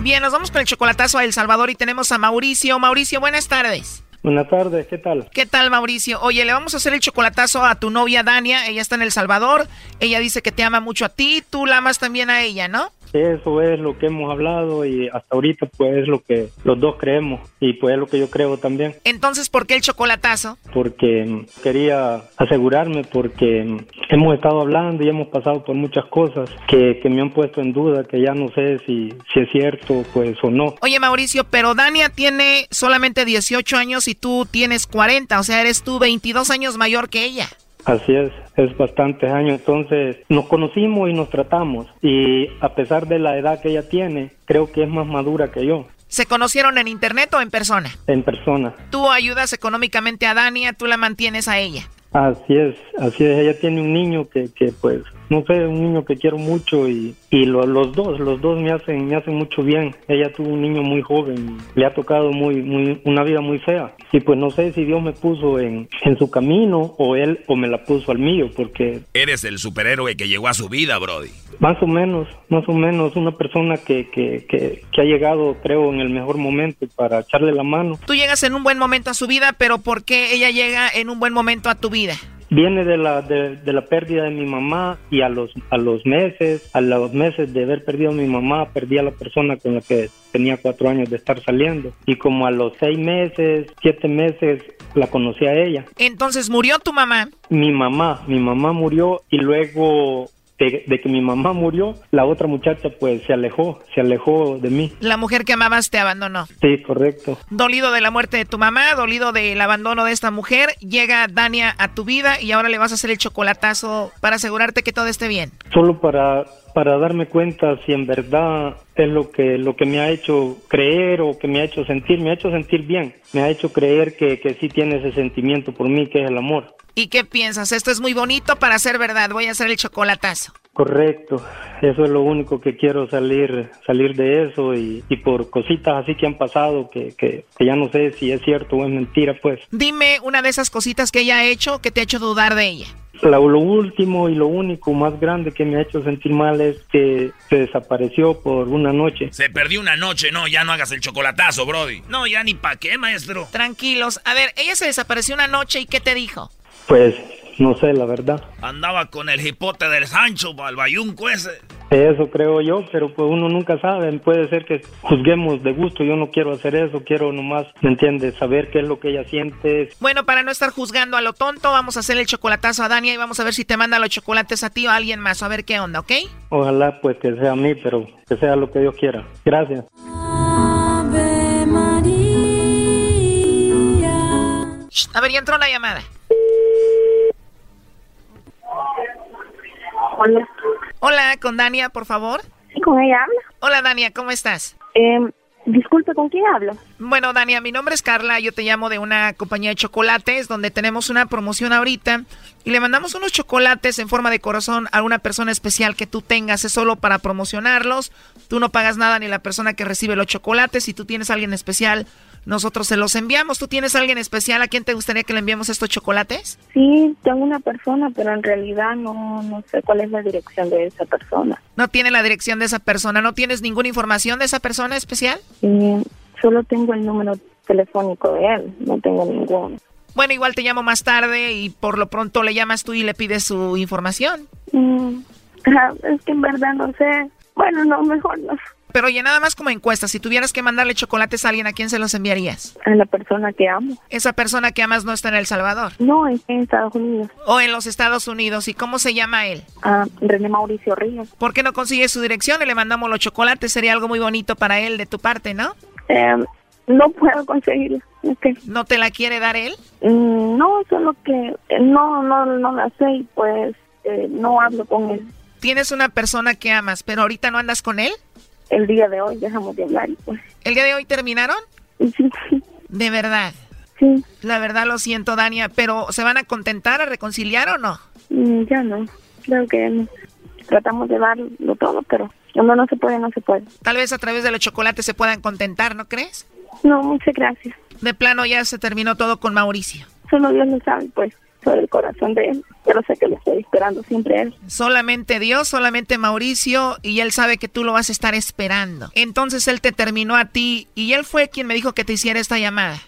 Bien, nos vamos con el chocolatazo a El Salvador y tenemos a Mauricio. Mauricio, buenas tardes. Buenas tardes, ¿qué tal? ¿Qué tal, Mauricio? Oye, le vamos a hacer el chocolatazo a tu novia Dania. Ella está en El Salvador. Ella dice que te ama mucho a ti. Tú la amas también a ella, ¿no? Eso es lo que hemos hablado y hasta ahorita pues es lo que los dos creemos y pues es lo que yo creo también. Entonces, ¿por qué el chocolatazo? Porque mm, quería asegurarme porque mm, hemos estado hablando y hemos pasado por muchas cosas que, que me han puesto en duda, que ya no sé si, si es cierto pues o no. Oye Mauricio, pero Dania tiene solamente 18 años y tú tienes 40, o sea, eres tú 22 años mayor que ella. Así es, es bastantes años. Entonces nos conocimos y nos tratamos. Y a pesar de la edad que ella tiene, creo que es más madura que yo. ¿Se conocieron en internet o en persona? En persona. Tú ayudas económicamente a Dania, tú la mantienes a ella. Así es, así es. Ella tiene un niño que, que pues, no sé, un niño que quiero mucho y, y lo- los dos, los dos me hacen, me hacen mucho bien. Ella tuvo un niño muy joven, le ha tocado muy, muy, una vida muy fea. Y pues no sé si Dios me puso en, en su camino o él o me la puso al mío, porque Eres el superhéroe que llegó a su vida, Brody. más o menos, más o menos, una persona que, que, que, que ha llegado, creo, en el mejor momento para echarle la mano. Tú llegas en un buen momento a su vida, pero ¿por qué ella llega en un buen momento a tu vida? Viene de la, de, de la pérdida de mi mamá y a los, a los meses, a los meses de haber perdido a mi mamá, perdí a la persona con la que tenía cuatro años de estar saliendo. Y como a los seis meses, siete meses, la conocí a ella. Entonces murió tu mamá. Mi mamá, mi mamá murió y luego de, de que mi mamá murió, la otra muchacha pues se alejó, se alejó de mí. La mujer que amabas te abandonó. Sí, correcto. Dolido de la muerte de tu mamá, dolido del abandono de esta mujer, llega Dania a tu vida y ahora le vas a hacer el chocolatazo para asegurarte que todo esté bien. Solo para, para darme cuenta si en verdad es lo que, lo que me ha hecho creer o que me ha hecho sentir, me ha hecho sentir bien, me ha hecho creer que, que sí tiene ese sentimiento por mí, que es el amor. ¿Y qué piensas? Esto es muy bonito para ser verdad. Voy a hacer el chocolatazo. Correcto, eso es lo único que quiero salir, salir de eso y, y por cositas así que han pasado que, que, que ya no sé si es cierto o es mentira, pues. Dime una de esas cositas que ella ha hecho que te ha hecho dudar de ella. La- lo último y lo único más grande que me ha hecho sentir mal es que se desapareció por una noche. Se perdió una noche, no, ya no hagas el chocolatazo, Brody. No, ya ni pa' qué, maestro. Tranquilos. A ver, ella se desapareció una noche y ¿qué te dijo? Pues no sé, la verdad. Andaba con el hipote del Sancho, el bayunco ese. Eso creo yo, pero pues uno nunca sabe. Puede ser que juzguemos de gusto. Yo no quiero hacer eso. Quiero nomás, ¿me entiendes? Saber qué es lo que ella siente. Bueno, para no estar juzgando a lo tonto, vamos a hacer el chocolatazo a Dania y vamos a ver si te manda los chocolates a ti o a alguien más. A ver qué onda, ¿ok? Ojalá pues que sea a mí, pero que sea lo que Dios quiera. Gracias. Shh, A ver, ya entró la llamada. Hola. Hola, con Dania, por favor. ¿Y con ella habla? Hola, Dania, ¿cómo estás? Eh, disculpe, ¿con quién hablo? Bueno, Dania, mi nombre es Carla, yo te llamo de una compañía de chocolates donde tenemos una promoción ahorita y le mandamos unos chocolates en forma de corazón a una persona especial que tú tengas, es solo para promocionarlos, tú no pagas nada ni la persona que recibe los chocolates, si tú tienes a alguien especial, nosotros se los enviamos, ¿tú tienes a alguien especial a quién te gustaría que le enviemos estos chocolates? Sí, tengo una persona, pero en realidad no, no sé cuál es la dirección de esa persona. No tiene la dirección de esa persona, ¿no tienes ninguna información de esa persona especial? Y solo tengo el número telefónico de él, no tengo ninguno. Bueno, igual te llamo más tarde y por lo pronto le llamas tú y le pides su información. Mm, es que en verdad no sé. Bueno, no, mejor no. Pero oye, nada más como encuesta, si tuvieras que mandarle chocolates a alguien, ¿a quién se los enviarías? A la persona que amo. Esa persona que amas no está en El Salvador. No, está en Estados Unidos. O en los Estados Unidos. ¿Y cómo se llama él? Ah, René Mauricio Ríos. ¿Por qué no consigues su dirección y le mandamos los chocolates? Sería algo muy bonito para él de tu parte, ¿no? Eh, no puedo conseguirla. Okay. ¿No te la quiere dar él? Mm, no, solo que eh, no, no, no la sé y pues eh, no hablo con él. Tienes una persona que amas, pero ahorita no andas con él? El día de hoy dejamos de hablar y pues. ¿El día de hoy terminaron? Sí, sí. ¿De verdad? Sí. La verdad lo siento, Dania, pero ¿se van a contentar a reconciliar o no? Mm, ya no, creo que no. Tratamos de darlo todo, pero cuando no se puede, no se puede. Tal vez a través de los chocolates se puedan contentar, ¿no crees? No, muchas gracias. De plano ya se terminó todo con Mauricio. Solo Dios lo sabe, pues, sobre el corazón de él. Pero sé que lo estoy esperando siempre él. Solamente Dios, solamente Mauricio, y él sabe que tú lo vas a estar esperando. Entonces él te terminó a ti, y él fue quien me dijo que te hiciera esta llamada.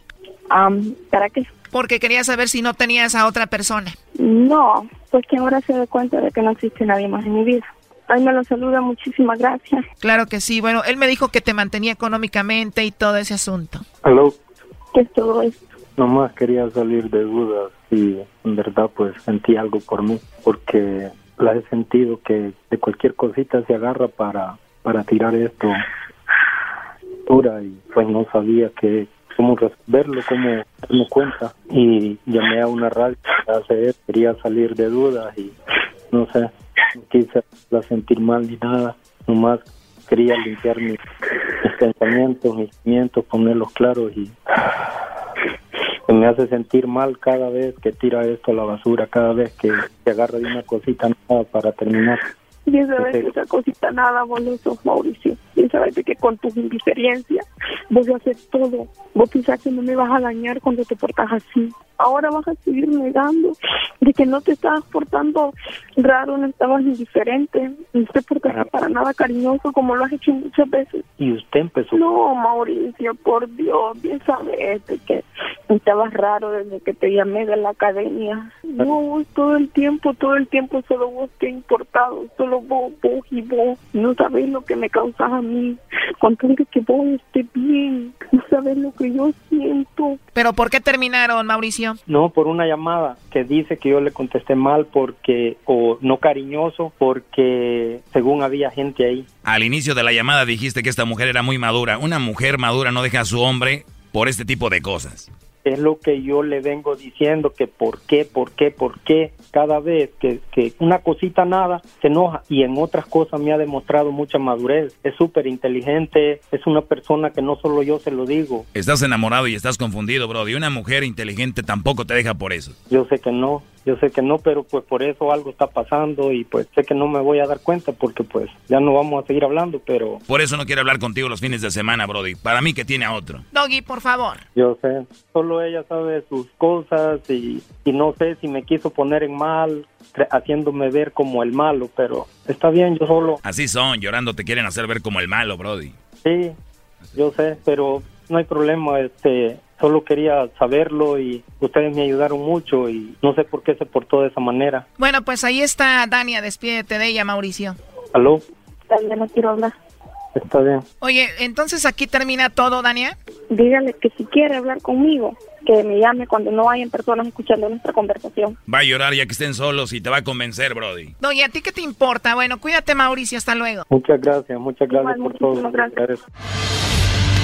Um, ¿Para qué? Porque quería saber si no tenías a otra persona. No, pues que ahora se da cuenta de que no existe nadie más en mi vida. Ay, me lo saluda, muchísimas gracias. Claro que sí. Bueno, él me dijo que te mantenía económicamente y todo ese asunto. Aló. ¿Qué es todo esto? Nomás quería salir de dudas y en verdad pues sentí algo por mí, porque la he sentido que de cualquier cosita se agarra para, para tirar esto dura y pues no sabía que cómo resolverlo, cómo darme cuenta. Y llamé a una radio hace quería salir de dudas y no sé, no quise la sentir mal ni nada, nomás quería limpiar mis, mis pensamientos, mis sentimientos, ponerlos claros y me hace sentir mal cada vez que tira esto a la basura, cada vez que se agarra de una cosita nada para terminar. Bien sabes que esa cosita nada, vos no sos Mauricio. Bien sabes que con tus indiferencias vos haces todo. Vos pensás que no me vas a dañar cuando te portas así. Ahora vas a seguir negando de que no te estabas portando raro, no estabas indiferente, no te portaste para nada cariñoso como lo has hecho muchas veces. Y usted empezó. No, Mauricio, por Dios, bien sabes de que estabas raro desde que te llamé de la academia. No, vos todo el tiempo, todo el tiempo solo vos te ha importado, solo vos, vos y vos. No sabés lo que me causas a mí. Con tal de que vos estés bien, no sabes lo que yo siento. ¿Pero por qué terminaron, Mauricio? No, por una llamada que dice que yo le contesté mal porque, o no cariñoso, porque según había gente ahí. Al inicio de la llamada dijiste que esta mujer era muy madura. Una mujer madura no deja a su hombre por este tipo de cosas. Es lo que yo le vengo diciendo, que por qué, por qué, por qué, cada vez que, que una cosita nada se enoja y en otras cosas me ha demostrado mucha madurez. Es súper inteligente, es una persona que no solo yo se lo digo. Estás enamorado y estás confundido, bro. Y una mujer inteligente tampoco te deja por eso. Yo sé que no, yo sé que no, pero pues por eso algo está pasando y pues sé que no me voy a dar cuenta porque pues ya no vamos a seguir hablando, pero... Por eso no quiero hablar contigo los fines de semana, Brody. Para mí que tiene a otro. Doggy, por favor. Yo sé, solo ella sabe sus cosas y, y no sé si me quiso poner en mal, haciéndome ver como el malo, pero está bien, yo solo... Así son, llorando te quieren hacer ver como el malo, Brody. Sí, yo sé, pero no hay problema, este, solo quería saberlo y ustedes me ayudaron mucho y no sé por qué se portó de esa manera. Bueno, pues ahí está Dania, despídete de ella, Mauricio. ¿Aló? Dania, no quiero hablar. Está bien. Oye, entonces aquí termina todo, Dania. Dígale que si quiere hablar conmigo, que me llame cuando no hayan personas escuchando nuestra conversación. Va a llorar ya que estén solos y te va a convencer, Brody. No, ¿y a ti qué te importa? Bueno, cuídate, Mauricio, hasta luego. Muchas gracias, muchas gracias Igual, por todo. gracias.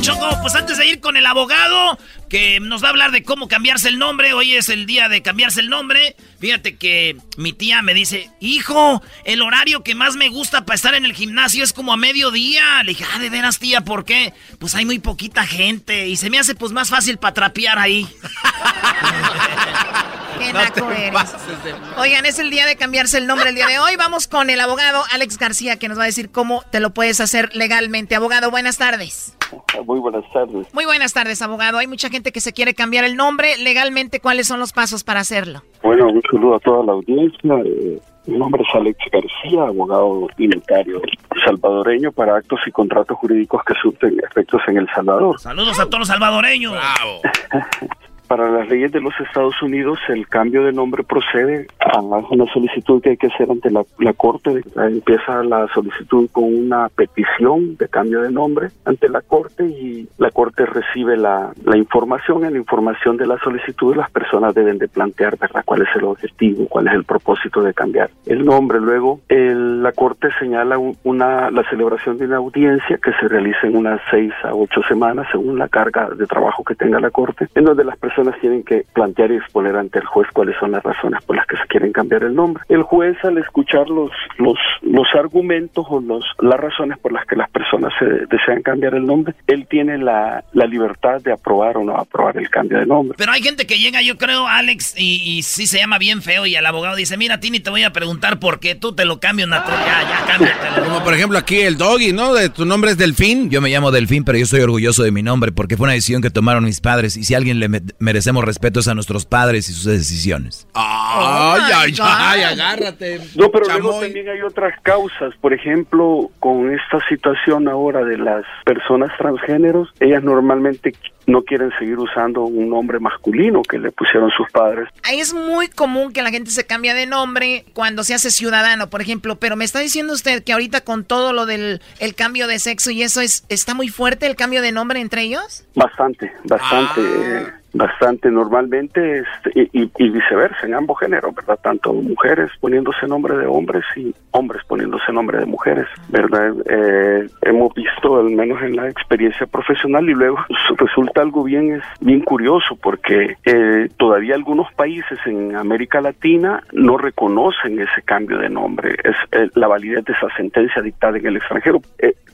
Choco, pues antes de ir con el abogado que nos va a hablar de cómo cambiarse el nombre, hoy es el día de cambiarse el nombre. Fíjate que mi tía me dice, hijo, el horario que más me gusta para estar en el gimnasio es como a mediodía. Le dije, ah, de veras, tía, ¿por qué? Pues hay muy poquita gente y se me hace pues más fácil para trapear ahí. Qué naco eres. Oigan, es el día de cambiarse el nombre el día de hoy. Vamos con el abogado Alex García que nos va a decir cómo te lo puedes hacer legalmente. Abogado, buenas tardes. Muy buenas tardes. Muy buenas tardes, abogado. Hay mucha gente que se quiere cambiar el nombre. Legalmente, ¿cuáles son los pasos para hacerlo? Bueno, un saludo a toda la audiencia. Eh, mi nombre es Alex García, abogado unitario salvadoreño para actos y contratos jurídicos que surten efectos en El Salvador. Saludos a todos los salvadoreños. Bravo. para las leyes de los Estados Unidos el cambio de nombre procede a una solicitud que hay que hacer ante la, Corte. Empieza la solicitud con una petición de cambio de nombre ante la Corte y la Corte recibe la, información. En la información de la solicitud las personas deben de plantear ¿verdad? cuál es el objetivo, cuál es el propósito de cambiar el nombre. Luego la Corte señala una, la celebración de una audiencia que se realiza en unas seis a ocho semanas según la carga de trabajo que tenga la Corte, en donde las personas tienen que plantear y exponer ante el juez cuáles son las razones por las que se quieren cambiar el nombre. El juez al escuchar los los los argumentos o los las razones por las que las personas se desean cambiar el nombre, él tiene la, la libertad de aprobar o no aprobar el cambio de nombre. Pero hay gente que llega, yo creo, Alex, y, y sí se llama bien feo y el abogado dice, mira, Tini, te voy a preguntar por qué tú te lo natural, ya, ya, cámbiatelo. Como por ejemplo aquí el doggy, ¿no? De, tu nombre es Delfín. Yo me llamo Delfín, pero yo estoy orgulloso de mi nombre porque fue una decisión que tomaron mis padres y si alguien le merecemos respetos a nuestros padres y sus decisiones. Ay, ay, ay, agárrate. No, pero luego también hay otras causas. Por ejemplo, con esta situación ahora de las personas transgéneros, ellas normalmente no quieren seguir usando un nombre masculino que le pusieron sus padres. Ahí es muy común que la gente se cambie de nombre cuando se hace ciudadano, por ejemplo, pero me está diciendo usted que ahorita con todo lo del el cambio de sexo y eso es está muy fuerte el cambio de nombre entre ellos? Bastante, bastante. Ah bastante normalmente este, y, y, viceversa en ambos géneros, ¿verdad? Tanto mujeres poniéndose nombre de hombres y hombres poniéndose nombre de mujeres, ¿verdad? Eh, hemos visto, al menos en la experiencia profesional, y luego resulta algo bien, es bien curioso porque eh, todavía algunos países en América Latina no reconocen ese cambio de nombre. Es eh, la validez de esa sentencia dictada en el extranjero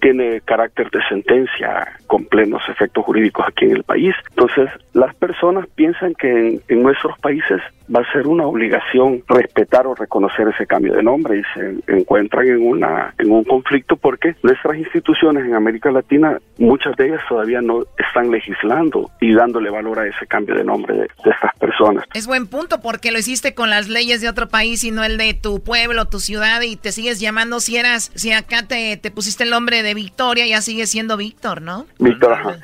tiene carácter de sentencia con plenos efectos jurídicos aquí en el país. Entonces, las personas piensan que en, nuestros países va a ser una obligación respetar o reconocer ese cambio de nombre y se encuentran en una en un conflicto porque nuestras instituciones en América Latina muchas de ellas todavía no están legislando y dándole valor a ese cambio de nombre de, estas personas. Es buen punto porque lo hiciste con las leyes de otro país y no el de tu pueblo, tu ciudad y te sigues llamando si eras si acá te, te pusiste el nombre de Victoria ya sigue siendo Víctor, ¿no? Víctor, ajá.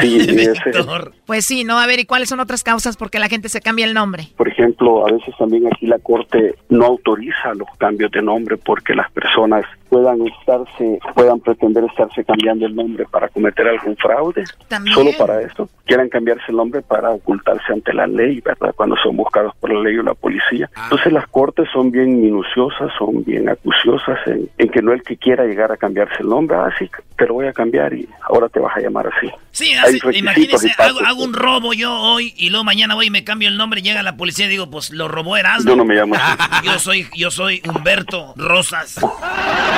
Sí, Pues sí, ¿no? A ver, ¿y cuáles son otras causas porque la gente se cambia el nombre? Por ejemplo, a veces también aquí la Corte no autoriza los cambios de nombre porque las personas puedan estarse, puedan pretender estarse cambiando el nombre para cometer algún fraude. ¿También? Solo para eso. Quieran cambiarse el nombre para ocultarse ante la ley, ¿verdad? Cuando son buscados por la ley o la policía. Ah. Entonces las cortes son bien minuciosas, son bien acuciosas en, que no el que quiera llegar a cambiarse el nombre, ah, sí, te lo voy a cambiar y ahora te vas a llamar así. Sí, así, imagínese, hago, un robo yo hoy y luego mañana voy y me cambio el nombre, llega la policía y digo, pues lo robó Erasmo. Yo no me llamo así. yo soy, yo soy Humberto Rosas.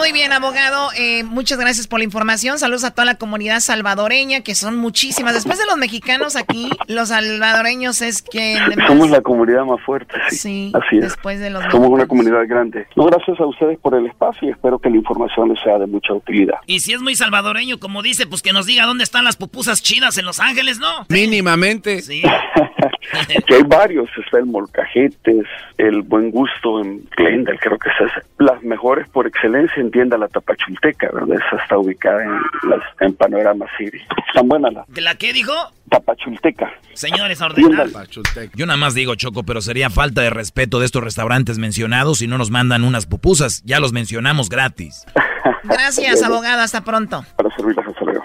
Muy bien, abogado. Eh, muchas gracias por la información. Saludos a toda la comunidad salvadoreña, que son muchísimas. Después de los mexicanos aquí, los salvadoreños es que... Somos la comunidad más fuerte, sí. Así es. Después de los Somos una comunidad grande. No, gracias a ustedes por el espacio y espero que la información les sea de mucha utilidad. Y si es muy salvadoreño, como dice, pues que nos diga dónde están las pupusas chinas en Los Ángeles, ¿no? Mínimamente. Sí. Aquí hay varios. Está el Molcajetes, el Buen Gusto en Glendale, creo que es las mejores por excelencia en tienda la Tapachulteca, ¿verdad? Esa está ubicada en, las, en Panorama City. Están buenas las. ¿De la qué dijo? Tapachulteca. Señores, ordenar. Yo nada más digo, Choco, pero sería falta de respeto de estos restaurantes mencionados si no nos mandan unas pupusas. Ya los mencionamos gratis. Gracias, abogado. Hasta pronto. Para servirles, hasta luego.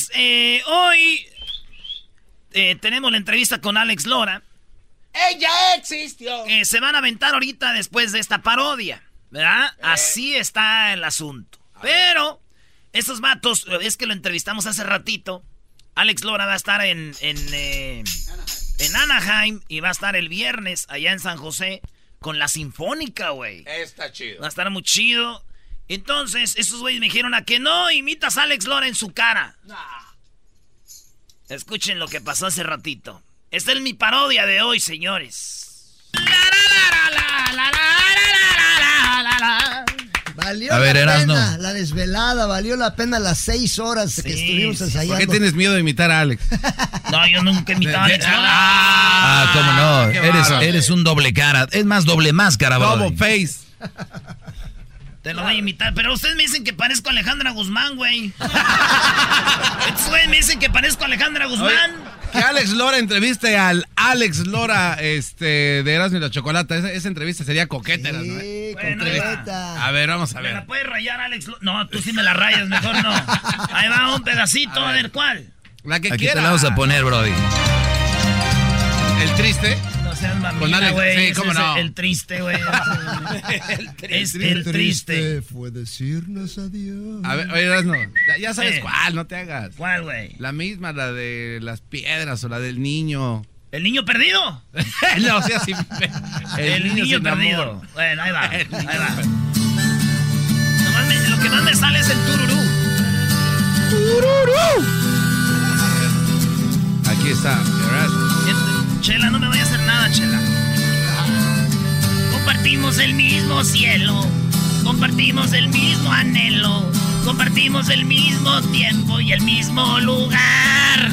Señores, eh, hoy eh, tenemos la entrevista con Alex Lora. ¡Ella existió! Que se van a aventar ahorita después de esta parodia. ¿Verdad? Así está el asunto. Pero, estos vatos, es que lo entrevistamos hace ratito. Alex Lora va a estar en, en, eh, en Anaheim y va a estar el viernes allá en San José con la Sinfónica, güey. Está chido. Va a estar muy chido. Entonces, esos güeyes me dijeron a que no imitas a Alex Lora en su cara. Escuchen lo que pasó hace ratito. Esta es mi parodia de hoy, señores. Valió A ver, la pena la desvelada, valió la pena las seis horas que estuvimos ensayando. ¿Por qué tienes miedo de imitar a Alex? No, yo nunca he imitado a Alex. Ah, cómo no. Eres, eres un doble cara. Es más, doble máscara, Double face. Te lo voy a imitar, pero ustedes me dicen que parezco a Alejandra Guzmán, güey. Güeyes me dicen que parezco a Alejandra Guzmán. Que Alex Lora entreviste al Alex Lora este, de Erasmo y la Chocolata. Esa, esa entrevista sería coqueta, ¿no? Sí, Bueno, completa. A ver, vamos a ¿Me la ver. puedes rayar, Alex? Lo- No, tú sí me la rayas, mejor no. Ahí va un pedacito, a ver, ¿cuál? La que Aquí quiera. te la vamos a poner, Brody. El triste. No seas Con mamila, Alex, güey. sí, cómo no. El triste, güey. es el triste. fue decirnos adiós. A ver, oye, Erasmo, ya- ya sabes Sí. cuál, no te hagas. ¿Cuál, güey? La misma, la de las piedras o la del niño. ¿El niño perdido? no, o sea, así. El, niño, sin perdido. amor. Bueno, ahí va. Ahí El niño va. Me- lo que más me sale es el tururú. Aquí está. Erasmo. Chela, no me vaya a hacer nada, Chela. Compartimos el mismo cielo, compartimos el mismo anhelo, compartimos el mismo tiempo y el mismo lugar.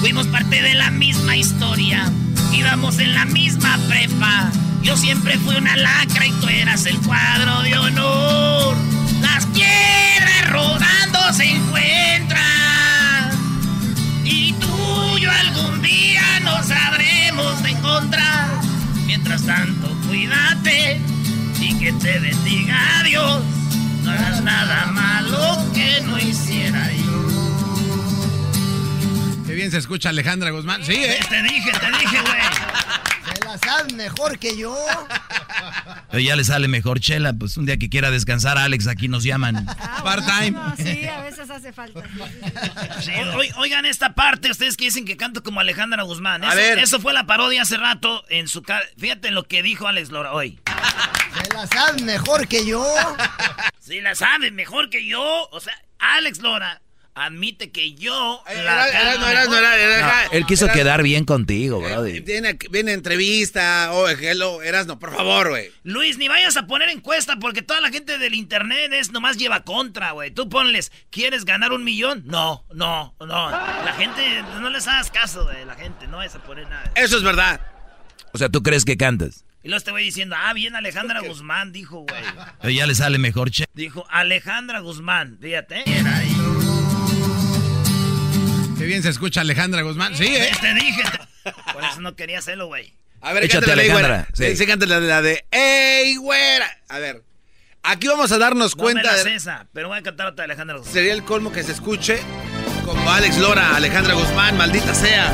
Fuimos parte de la misma historia, íbamos en la misma prepa. Yo siempre fui una lacra y tú eras el cuadro de honor. Las piedras rodando se encuentran. Algún día nos sabremos de encontrar. Mientras tanto, cuídate y que te bendiga Dios. No hagas nada malo que no hiciera yo. Qué bien se escucha Alejandra Guzmán. Sí, ¿eh? Te dije, te dije, güey. Sabes mejor que yo. Pero ya le sale mejor Chela, pues un día que quiera descansar, Alex, aquí nos llaman. Part-time. No, sí, a veces hace falta. O- oigan esta parte, ustedes que dicen que canto como Alejandra Guzmán. A Eso, ver. eso fue la parodia hace rato en su cara. Fíjate lo que dijo Alex Lora hoy. Se la sabes mejor que yo. Si la sabe mejor que yo, o sea, Alex Lora admite que yo la era- era- canto no, era- no, mejor. era- era- No, él quiso Era- quedar bien contigo, Brody. Viene, viene entrevista. Oh, hello, Erasmo, por favor, güey. Luis, ni vayas a poner encuesta porque toda la gente del internet es nomás lleva contra, güey. Tú ponles, ¿quieres ganar un millón? No, no, no. La gente, no les hagas caso, güey. La gente, no vayas a poner nada. Eso es verdad. O sea, ¿tú crees que cantas? Y luego te voy diciendo, ah, bien Alejandra Guzmán, dijo, güey. Pero ya le sale mejor Chela. Dijo Alejandra Guzmán, fíjate. Qué bien se escucha Alejandra Guzmán. Sí, ¿eh? Te dije. Por eso no quería hacerlo, güey. A ver, Échate, cántale, Alejandra, sí. Sí, cántale la de, la de ¡Ey, güera! A ver, aquí vamos a darnos No cuenta me la de... esa, pero voy a cantar otra de Alejandra Guzmán. Sería el colmo que se escuche como Alex Lora, Alejandra Guzmán, maldita sea.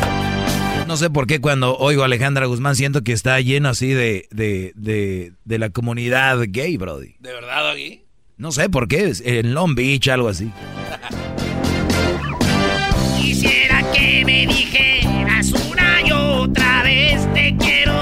No sé por qué cuando oigo a Alejandra Guzmán siento que está lleno así de, de, de, de la comunidad gay, Brody. ¿De verdad, Doggy? No sé por qué, en Long Beach, algo así. Que me dijeras una y otra vez Te quiero,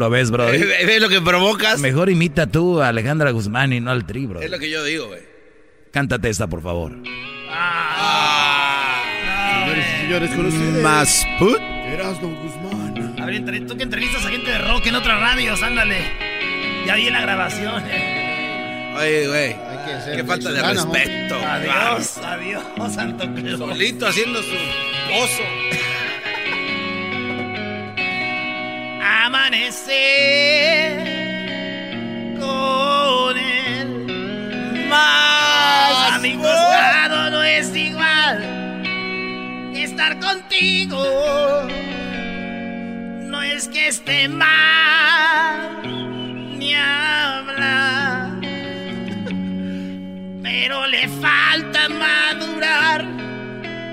¿Lo ves, bro? ¿Ves lo que provocas? Mejor imita tú a Alejandra Guzmán y no al tri, bro. Es lo que yo digo, güey. Cántate esta, por favor. Señores y señores, con ustedes. Más put. Erasmo Guzmán. A ver, entre- tú que entrevistas a gente de rock en otras radios, ándale. Ya vi la grabación. eh. Oye, güey. Qué falta de respeto. Adiós, adiós, Santo Claus. Solito haciendo su oso. Amanecer con él. Más a mi costado no es igual estar contigo. No es que esté mal ni hablar, pero le falta madurar.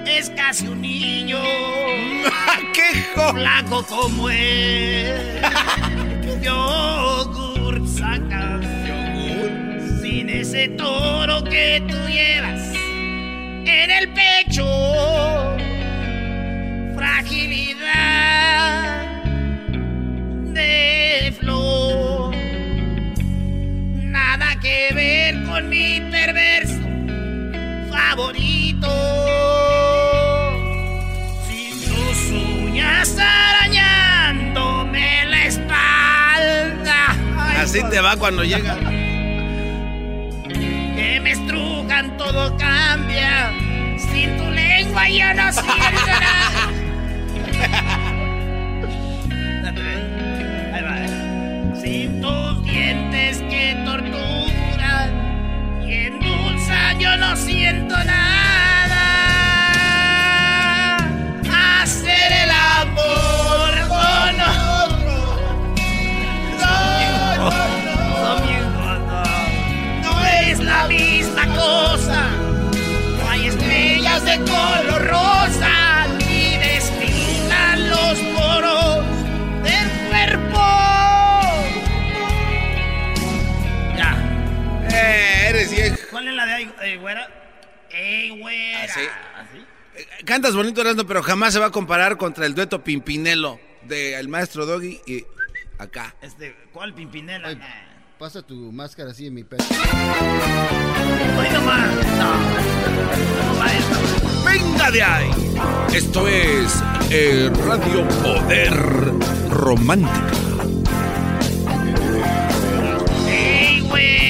Es casi un niño. ¡Qué Flaco como él. Yogur saca. Sin ese toro que tú llevas en el pecho. Fragilidad de flor. Nada que ver con mi perverso favorito. Uñas arañándome la espalda. Ay, Así te va cuando llega. Que me estrujan, todo cambia. Sin tu lengua yo no va, eh. Sin tus dientes que torturan y endulzan, yo no siento nada. Hacer la misma cosa. No hay estrellas de color rosa ni desfilan los poros del cuerpo. Ya. Eh, eres viejo. ¿Cuál es la de ahí, eh, güera? ¡Ey, güera! Así. Eh, Cantas bonito, Erasmo, pero jamás se va a comparar contra el dueto Pimpinelo del maestro Doggy y acá. Este, ¿cuál pimpinela? Nah. Pasa tu máscara así en mi pecho. No. ¡Venga de ahí! Esto es eh, Radio Poder Romántica. ¡Ey, güera!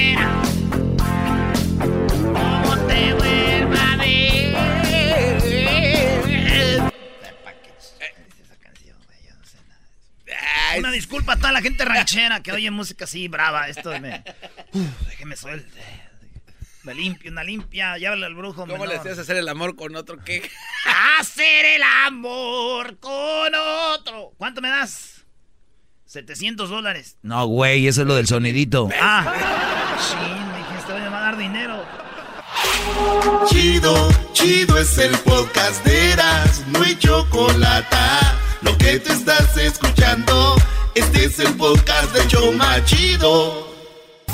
Una disculpa a toda la gente ranchera que oye música así brava. Esto me. Uf, déjeme suelte. Me limpio, una limpia. Llámale al brujo. ¿Cómo le hacías hacer el amor con otro qué? Hacer el amor con otro. ¿Cuánto me das? 700 dólares. No, güey, eso es lo del sonidito. Ah, sí, me dijiste, voy a dar dinero. Chido, chido es el podcast de Eras, no hay chocolate. Lo que te estás escuchando, este es el podcast de Choma Chido.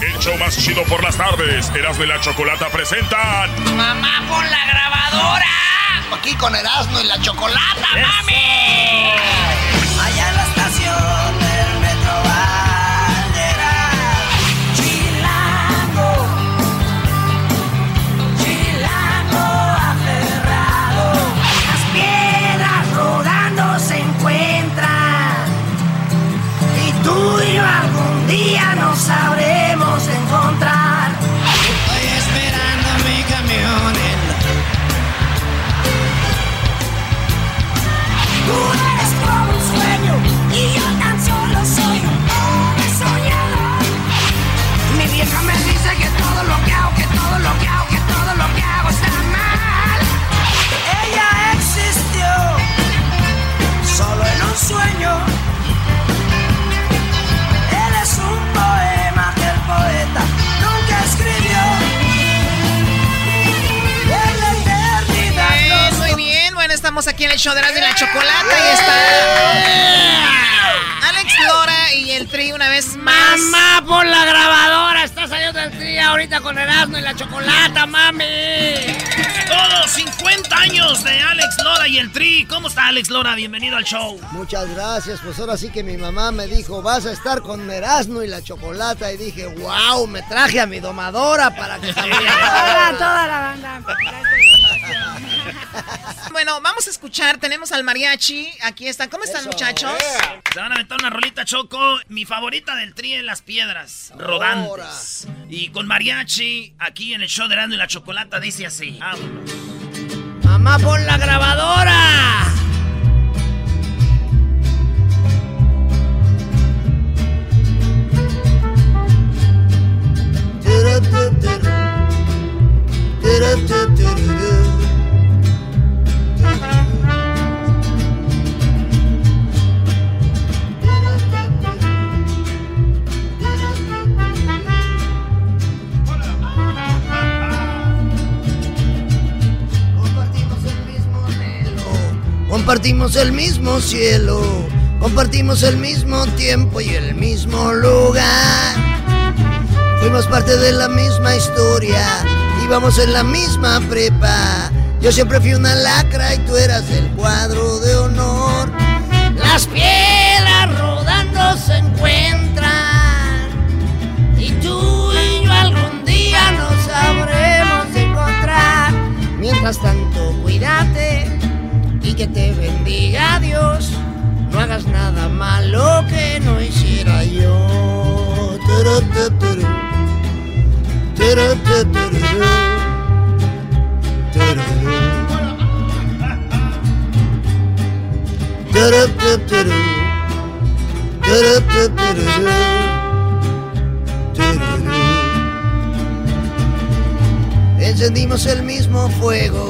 El show más chido por las tardes. Erasmo y la Chocolata presentan. Mamá, pon la grabadora. Aquí con Erasmo y la chocolata, mami. Día nos sabremos estamos aquí en el show de Erasmo y la Chocolata y está... Alex Lora y el Tri una vez más. Mamá, por la grabadora. Está saliendo el Tri ahorita con Erasmo y la chocolata, mami. Todos 50 años de Alex Lora y el Tri. ¿Cómo está Alex Lora? Bienvenido al show. Muchas gracias. Pues ahora sí que mi mamá me dijo, vas a estar con Erasmo y la chocolata. Y dije, wow, me traje a mi domadora para que Hola, toda la banda. Bueno, vamos a escuchar. Tenemos al mariachi. Aquí están. ¿Cómo están, muchachos? Se van a aventar una rolita choco. Mi favorita del Tri en las piedras. Rodantes. Y con mariachi, aquí en el show de Erasmo y la chocolata, dice así. Vámonos. Mamá, pon la grabadora. Compartimos el mismo cielo, compartimos el mismo tiempo y el mismo lugar. Fuimos parte de la misma historia, íbamos en la misma prepa. Yo siempre fui una lacra y tú eras el cuadro de honor. Las piedras rodando se que te bendiga Dios. No hagas nada malo que no hiciera yo. Encendimos el mismo fuego,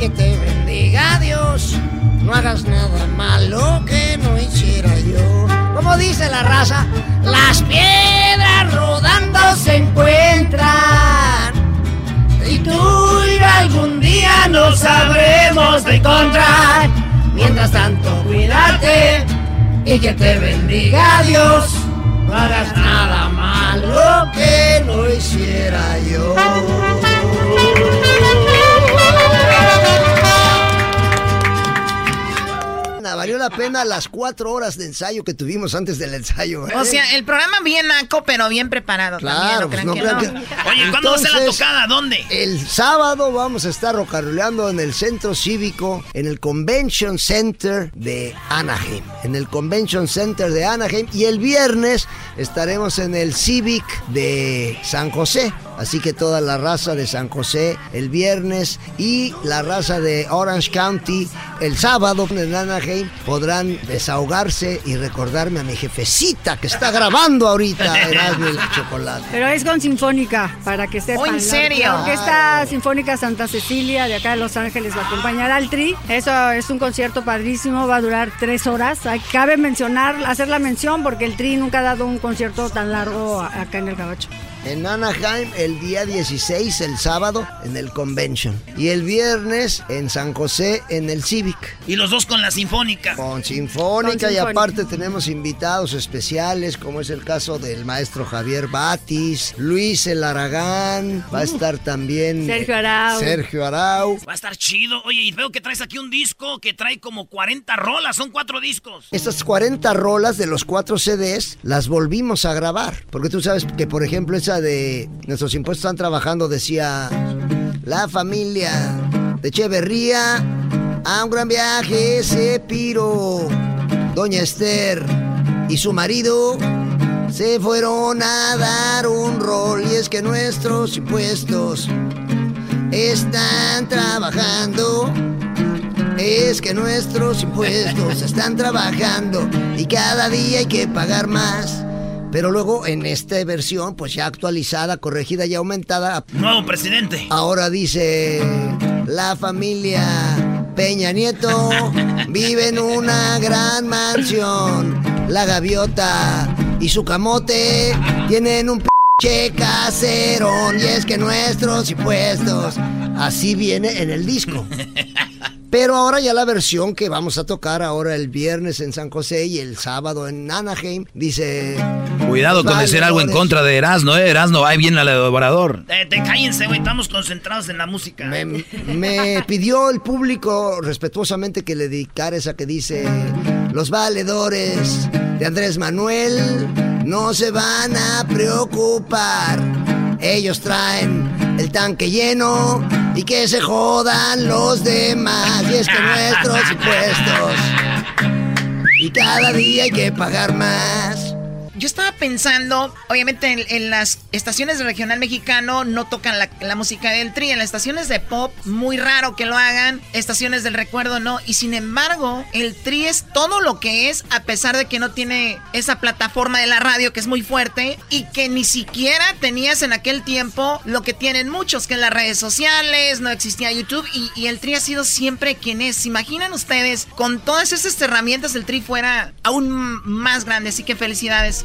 que te bendiga Dios. No hagas nada malo que no hiciera yo. Como dice la raza, Las piedras rodando se encuentran y tú y algún día nos sabremos de encontrar. Mientras tanto, cuídate y que te bendiga Dios. No hagas nada malo que no hiciera yo. Valió la pena las cuatro horas de ensayo que tuvimos antes del ensayo. ¿eh? O sea, el programa bien naco, pero bien preparado Claro, también. pues. Oye, ¿cuándo va a ser la Entonces, tocada? ¿Dónde? El sábado vamos a estar rocaroleando en el centro cívico, en el Convention Center de Anaheim. En el Convention Center de Anaheim. Y el viernes estaremos en el Civic de San José. Así que toda la raza de San José el viernes y la raza de Orange County el sábado en Anaheim podrán desahogarse y recordarme a mi jefecita que está grabando ahorita Erasmo y la Chocolate. Pero es con Sinfónica, para que sepan. Oh, ¿en serio? La Orquesta Sinfónica Santa Cecilia de acá de Los Ángeles va a acompañar al Tri. Eso es un concierto padrísimo, va a durar tres horas. Cabe mencionar, hacer la mención, porque el Tri nunca ha dado un concierto tan largo acá en el Gabacho. En Anaheim el día 16, el sábado, en el Convention. Y el viernes en San José, en el Civic. Y los dos con la sinfónica. Con Sinfónica Con y Sinfónica. aparte tenemos invitados especiales, como es el caso del maestro Javier Batis, Luis El Aragán, va a estar también Sergio Arau. Sergio Arau. Va a estar chido. Oye, y veo que traes aquí un disco que trae como 40 rolas. Son cuatro discos. Estas 40 rolas de los cuatro CDs las volvimos a grabar. Porque tú sabes que, por ejemplo, esa de Nuestros impuestos están trabajando decía La familia de Echeverría a un gran viaje se piró. Doña Esther y su marido se fueron a dar un rol. Y es que nuestros impuestos están trabajando Es que nuestros impuestos están trabajando y cada día hay que pagar más. Pero luego en esta versión, pues ya actualizada, corregida y aumentada. Nuevo presidente. Ahora dice la familia Peña Nieto vive en una gran mansión. La gaviota y su camote tienen un che caserón. Y es que nuestros impuestos así viene en el disco. Pero ahora ya la versión que vamos a tocar ahora el viernes en San José y el sábado en Anaheim dice... Cuidado con decir algo en contra de Erasmo, ¿eh? Erasmo, ahí viene el elaborador. Eh, te cállense, güey, estamos concentrados en la música. Me, me pidió el público respetuosamente que le dedicara esa que dice... Los valedores de Andrés Manuel no se van a preocupar. Ellos traen el tanque lleno y que se jodan los demás. Y es que nuestros impuestos y cada día hay que pagar más. Yo estaba pensando, obviamente en, las estaciones de regional mexicano no tocan la, música del tri, en las estaciones de pop muy raro que lo hagan, estaciones del recuerdo no, y sin embargo el tri es todo lo que es a pesar de que no tiene esa plataforma de la radio que es muy fuerte y que ni siquiera tenías en aquel tiempo lo que tienen muchos, que en las redes sociales, no existía YouTube y, y el tri ha sido siempre quien es. ¿Se imaginan ustedes con todas esas herramientas el tri fuera aún más grande? Así que felicidades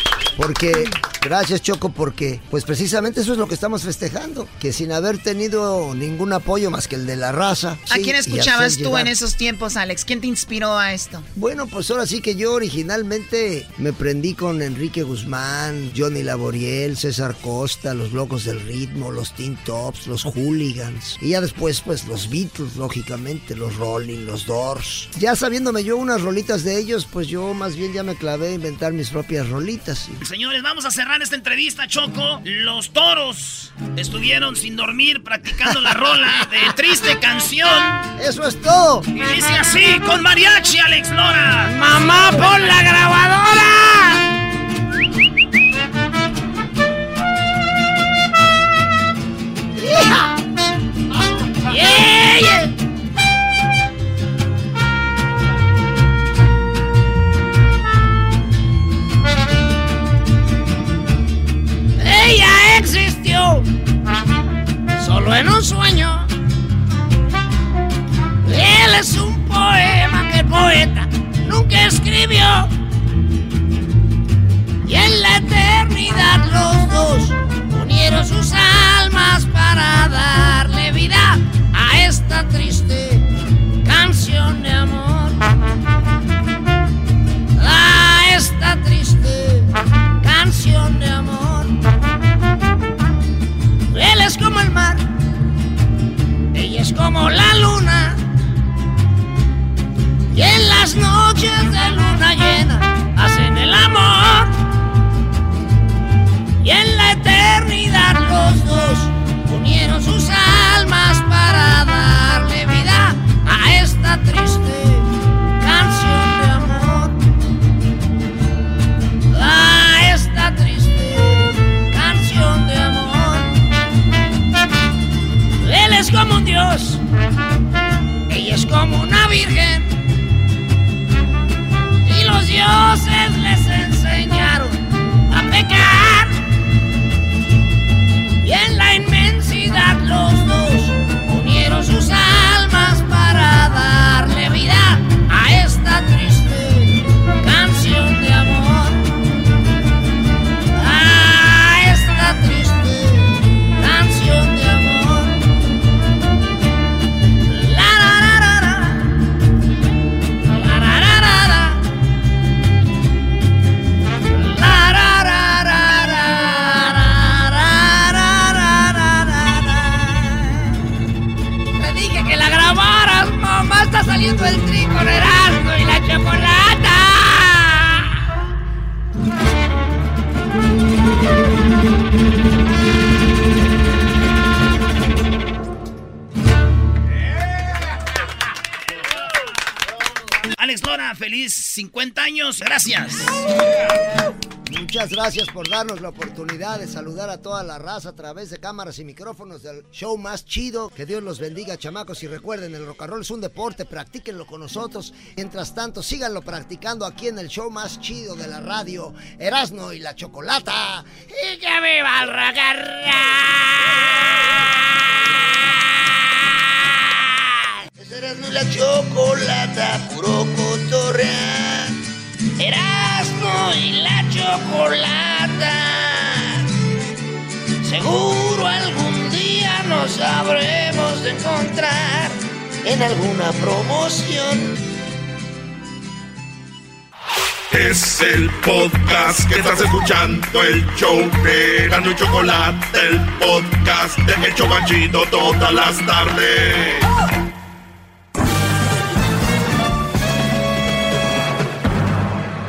Porque, gracias Choco, porque pues precisamente eso es lo que estamos festejando, que sin haber tenido ningún apoyo más que el de la raza. ¿A sí, quién escuchabas tú llegar. en esos tiempos, Alex? ¿Quién te inspiró a esto? Bueno, pues ahora sí que yo originalmente me prendí con Enrique Guzmán, Johnny Laboriel, César Costa, los Locos del Ritmo, los Teen Tops, los Hooligans. Y ya después, pues los Beatles, lógicamente, los Rolling, los Doors. Ya sabiéndome yo unas rolitas de ellos, pues yo más bien ya me clavé a inventar mis propias rolitas. Señores, vamos a cerrar esta entrevista, Choco. Los toros estuvieron sin dormir practicando la rola de triste canción. Eso es todo. Y dice así, con mariachi, Alex Lora. Mamá, pon la grabadora. Solo en un sueño. Él es un poema que el poeta nunca escribió. Y en la eternidad los dos unieron sus almas para darle vida a esta triste gracias por darnos la oportunidad de saludar a toda la raza a través de cámaras y micrófonos del show más chido. Que Dios los bendiga, chamacos. Y recuerden, el rock and roll es un deporte, practíquenlo con nosotros. Mientras tanto, síganlo practicando aquí en el show más chido de la radio, Erasno y la Chocolata. ¡Y que viva el rock and roll! Erasno y la Chocolata, puro cotorrear. Erasmo y la chocolata. Seguro algún día nos habremos de encontrar en alguna promoción. Es el podcast que estás escuchando, el show de Erasmo y Chocolate, el podcast de El Chobachito todas las tardes.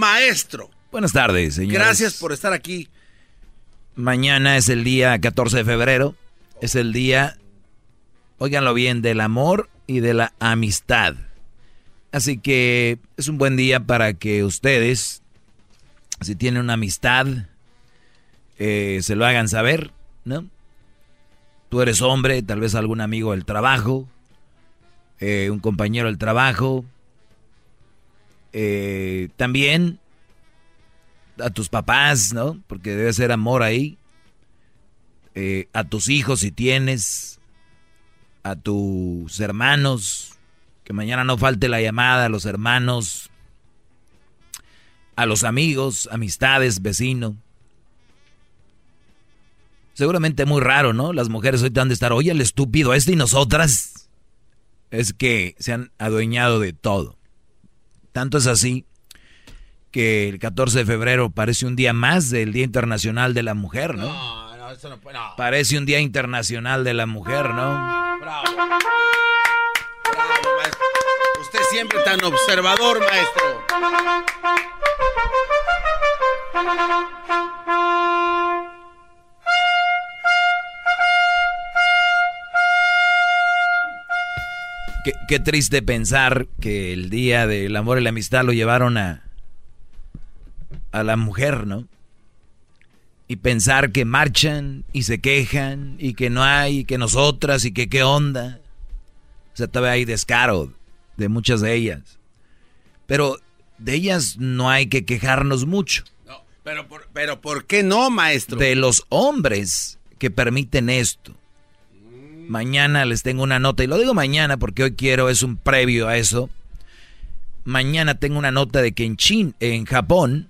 maestro! Buenas tardes, señores. Gracias por estar aquí. Mañana es el día 14 de febrero. Es el día, óiganlo bien, del amor y de la amistad. Así que es un buen día para que ustedes, si tienen una amistad, eh, se lo hagan saber, ¿no? Tú eres hombre, tal vez algún amigo del trabajo, eh, un compañero del trabajo. Eh, también a tus papás, ¿no? Porque debe ser amor ahí. Eh, a tus hijos si tienes. A tus hermanos. Que mañana no falte la llamada a los hermanos. A los amigos, amistades, vecino. Seguramente muy raro, ¿no? Las mujeres hoy te han de estar, oye, el estúpido este y nosotras. Es que se han adueñado de todo. Tanto es así que el 14 de febrero parece un día más del Día Internacional de la Mujer, ¿no? No, no, eso no puede. No. Parece un Día Internacional de la Mujer, ¿no? Bravo. Bravo, maestro. Usted siempre tan observador, maestro. Qué, qué triste pensar que el Día del Amor y la Amistad lo llevaron a, a la mujer, ¿no? Y pensar que marchan y se quejan y que no hay, y que nosotras y que qué onda. O sea, todavía hay descaro de muchas de ellas. Pero de ellas no hay que quejarnos mucho. No, pero, por, pero ¿por qué no, maestro? De los hombres que permiten esto. Mañana les tengo una nota, y lo digo mañana porque hoy quiero, es un previo a eso. Mañana tengo una nota de que en Chin, en Japón,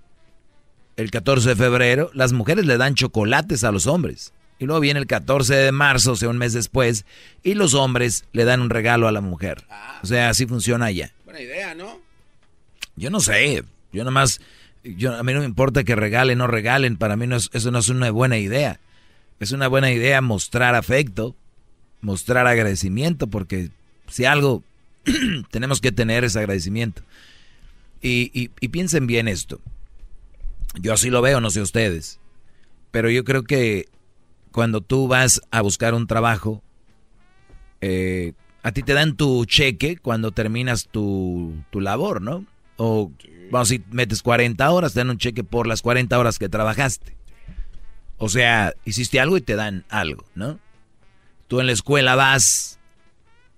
el 14 de febrero, las mujeres le dan chocolates a los hombres. Y luego viene el 14 de marzo, o sea, un mes después, y los hombres le dan un regalo a la mujer. O sea, así funciona allá. Buena idea, ¿no? Yo no sé, yo nomás, yo, a mí no me importa que regalen o no regalen, para mí no es- eso no es una buena idea. Es una buena idea mostrar afecto, mostrar agradecimiento, porque si algo tenemos que tener es agradecimiento. Y, y- y piensen bien esto. Yo así lo veo, no sé ustedes. Pero yo creo que cuando tú vas a buscar un trabajo, eh, a ti te dan tu cheque cuando terminas tu, tu labor, ¿no? O vamos, si metes 40 horas, te dan un cheque por las 40 horas que trabajaste. O sea, hiciste algo y te dan algo, ¿no? Tú en la escuela vas,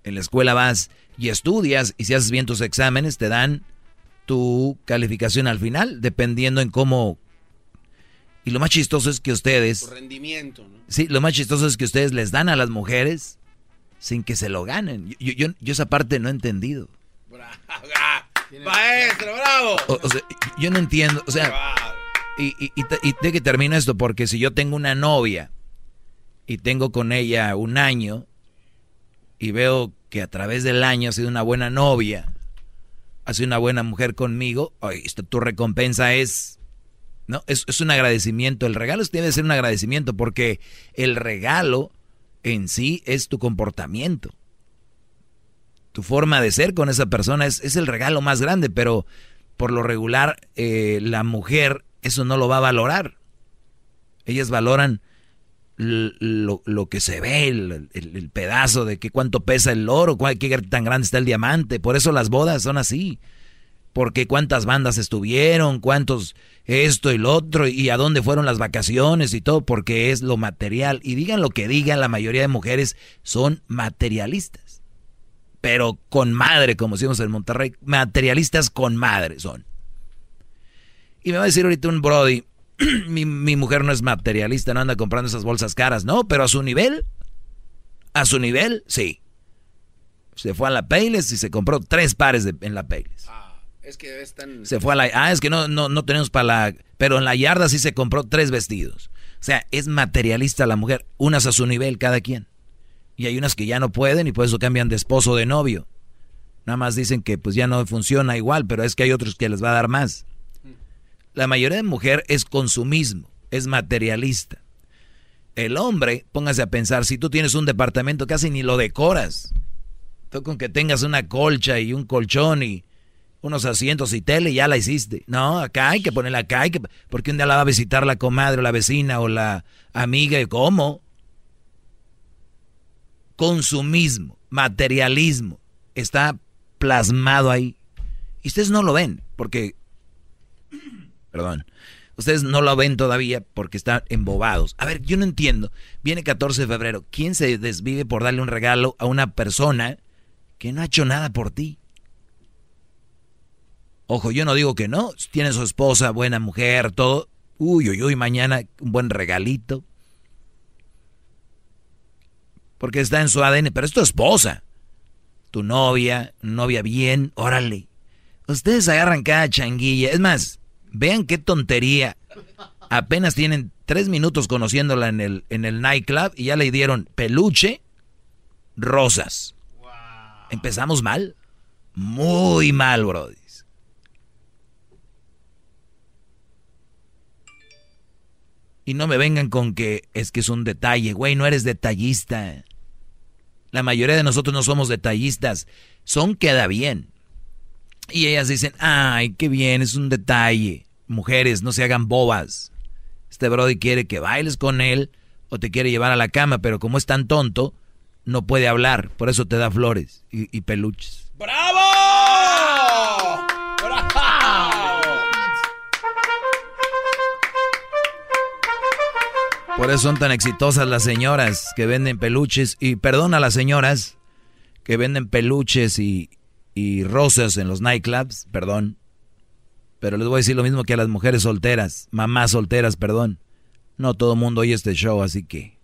en la escuela vas y estudias y si haces bien tus exámenes te dan tu calificación al final, dependiendo en cómo... Y lo más chistoso es que ustedes... Tu rendimiento, ¿no? Sí, lo más chistoso es que ustedes les dan a las mujeres sin que se lo ganen. Yo, yo, esa parte no he entendido. Maestro, bravo. O, o sea, yo no entiendo. O sea, y, y, y, y de que termino esto, porque si yo tengo una novia y tengo con ella un año y veo que a través del año ha sido una buena novia, ha sido una buena mujer conmigo, ay, esto, tu recompensa es No, es, es un agradecimiento. El regalo debe ser un agradecimiento porque el regalo en sí es tu comportamiento. Tu forma de ser con esa persona es, es el regalo más grande, pero por lo regular eh, la mujer eso no lo va a valorar. Ellas valoran lo, que se ve, el, pedazo de que cuánto pesa el oro, qué tan grande está el diamante. Por eso las bodas son así. Porque cuántas bandas estuvieron, cuántos esto y lo otro, y a dónde fueron las vacaciones y todo, porque es lo material. Y digan lo que digan, la mayoría de mujeres son materialistas. Pero con madre, como decimos en Monterrey, materialistas con madre son. Y me va a decir ahorita un Brody, mi, mi, mujer no es materialista, no anda comprando esas bolsas caras, no, pero a su nivel, a su nivel, sí. Se fue a la Payless y se compró tres pares de, en la Payless. Ah, es que están... Se fue a la... Ah, es que no, no, no tenemos para la... Pero en la yarda sí se compró tres vestidos. O sea, es materialista la mujer, unas a su nivel cada quien. Y hay unas que ya no pueden y por eso cambian de esposo o de novio. Nada más dicen que pues ya no funciona igual, pero es que hay otros que les va a dar más. La mayoría de mujer es consumismo, es materialista. El hombre, póngase a pensar, si tú tienes un departamento casi ni lo decoras. Tú con que tengas una colcha y un colchón y unos asientos y tele, ya la hiciste. No, acá hay que ponerla acá, hay que, porque un día la va a visitar la comadre o la vecina o la amiga. ¿Y cómo? Consumismo, materialismo, está plasmado ahí. Y ustedes no lo ven, porque Perdón. Ustedes no lo ven todavía porque están embobados. A ver, yo no entiendo. Viene 14 de febrero. ¿Quién se desvive por darle un regalo a una persona que no ha hecho nada por ti? Ojo, yo no digo que no. Tiene su esposa, buena mujer, todo. Uy, uy, uy, mañana un buen regalito. Porque está en su ADN, pero es tu esposa. Tu novia, novia bien, órale. Ustedes agarran cada changuilla. Es más, Vean qué tontería. Apenas tienen tres minutos conociéndola en el, en el nightclub y ya le dieron peluche, rosas. Empezamos mal. Muy mal, Brody. Y no me vengan con que es que es un detalle, güey, no eres detallista. La mayoría de nosotros no somos detallistas. Son queda bien. Y ellas dicen, ay, qué bien, es un detalle. Mujeres, no se hagan bobas. Este Brody quiere que bailes con él o te quiere llevar a la cama, pero como es tan tonto, no puede hablar. Por eso te da flores y, peluches. ¡Bravo! ¡Bravo! Por eso son tan exitosas las señoras que venden peluches. Y perdona a las señoras que venden peluches y, y rosas en los nightclubs, perdón. Pero les voy a decir lo mismo que a las mujeres solteras, mamás solteras, perdón. No todo el mundo oye este show, así que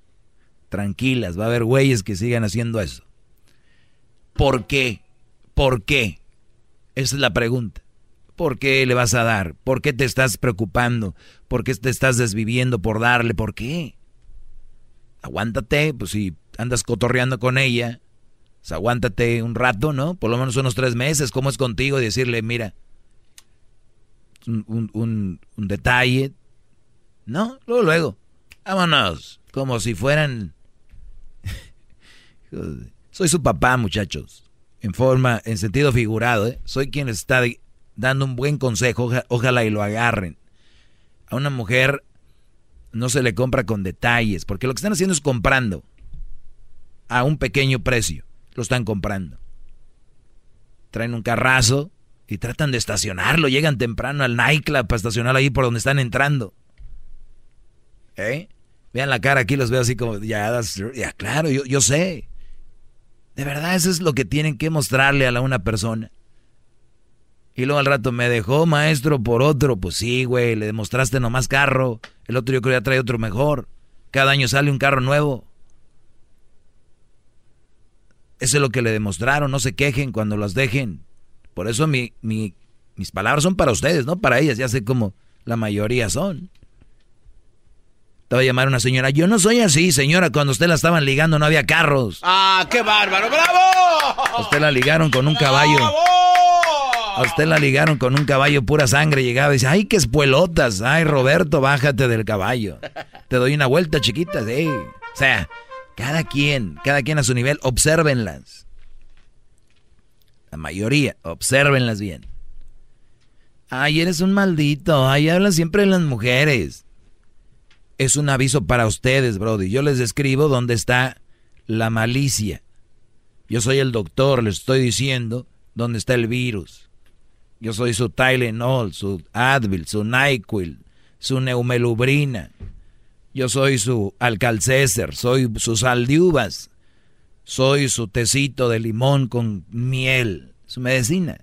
tranquilas, va a haber güeyes que sigan haciendo eso. ¿Por qué? ¿Por qué? Esa es la pregunta. ¿Por qué le vas a dar? ¿Por qué te estás preocupando? ¿Por qué te estás desviviendo por darle? ¿Por qué? Aguántate, pues si andas cotorreando con ella, pues aguántate un rato, ¿no? Por lo menos unos tres meses, ¿cómo es contigo? Y decirle, mira, un, un, detalle, ¿no? Luego, luego, vámonos, como si fueran... Soy su papá, muchachos, en forma, en sentido figurado, ¿eh? Soy quien está dando un buen consejo, ojalá y lo agarren. A una mujer no se le compra con detalles, porque lo que están haciendo es comprando a un pequeño precio lo están comprando. Traen un carrazo y tratan de estacionarlo. Llegan temprano al nightclub para estacionar ahí por donde están entrando. ¿Eh? Vean la cara aquí, los veo así como, ya, ya claro, yo, yo sé. De verdad, eso es lo que tienen que mostrarle a la, una persona. Y luego al rato me dejó maestro por otro. Pues sí, güey, le demostraste nomás carro. El otro yo creo ya trae otro mejor. Cada año sale un carro nuevo. Eso es lo que le demostraron, no se quejen cuando las dejen. Por eso mi, mis palabras son para ustedes, no para ellas, ya sé cómo la mayoría son. Te voy a llamar una señora, yo no soy así, señora, cuando usted la estaban ligando no había carros. ¡Ah, qué bárbaro! ¡Bravo! Usted la ligaron con un caballo. A usted la ligaron con un caballo pura sangre. Llegaba y dice, ay, qué espuelotas. Ay, Roberto, bájate del caballo. Te doy una vuelta chiquita. Sí. O sea, cada quien, cada quien a su nivel, obsérvenlas. La mayoría, obsérvenlas bien. Ay, eres un maldito. Ay, hablan siempre de las mujeres. Es un aviso para ustedes, Brody. Yo les describo dónde está la malicia. Yo soy el doctor, les estoy diciendo dónde está el virus. Yo soy su Tylenol, su Advil, su NyQuil, su Neumelubrina. Yo soy su Alcalcéser, soy su sal de uvas. Soy su tecito de limón con miel. Su medicina.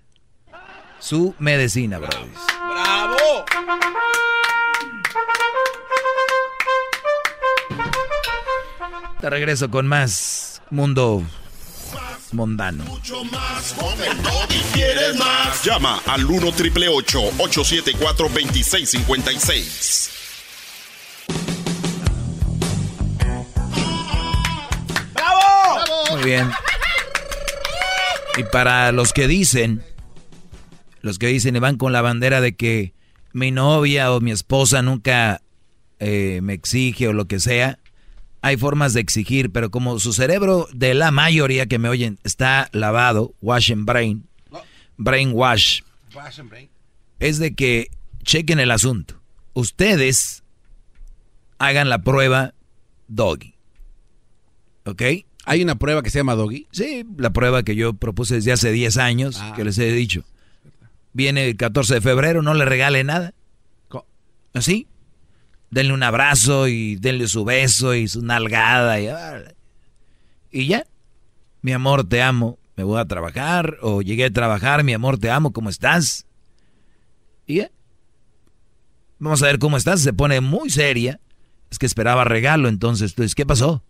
Su medicina, brothers. ¡Bravo! Te regreso con más mundo mundano. Mucho más, el Doggy quieres más. Llama al 1 triple 874 2656. Bien. Y para los que dicen, los que dicen y van con la bandera de que mi novia o mi esposa nunca eh, me exige o lo que sea, hay formas de exigir, pero como su cerebro de la mayoría que me oyen está lavado, wash and brain, brain wash, es de que chequen el asunto. Ustedes hagan la prueba doggy. ¿Ok? ¿Hay una prueba que se llama doggy? Sí, la prueba que yo propuse desde hace 10 años, Ah. que les he dicho. Viene el 14 de febrero, no le regale nada. ¿Así? Denle un abrazo y denle su beso y su nalgada y, y ya. Mi amor, te amo. Me voy a trabajar o llegué a trabajar. Mi amor, te amo. ¿Cómo estás? Y ya. Vamos a ver cómo estás. Se pone muy seria. Es que esperaba regalo. Entonces, pues, ¿qué pasó?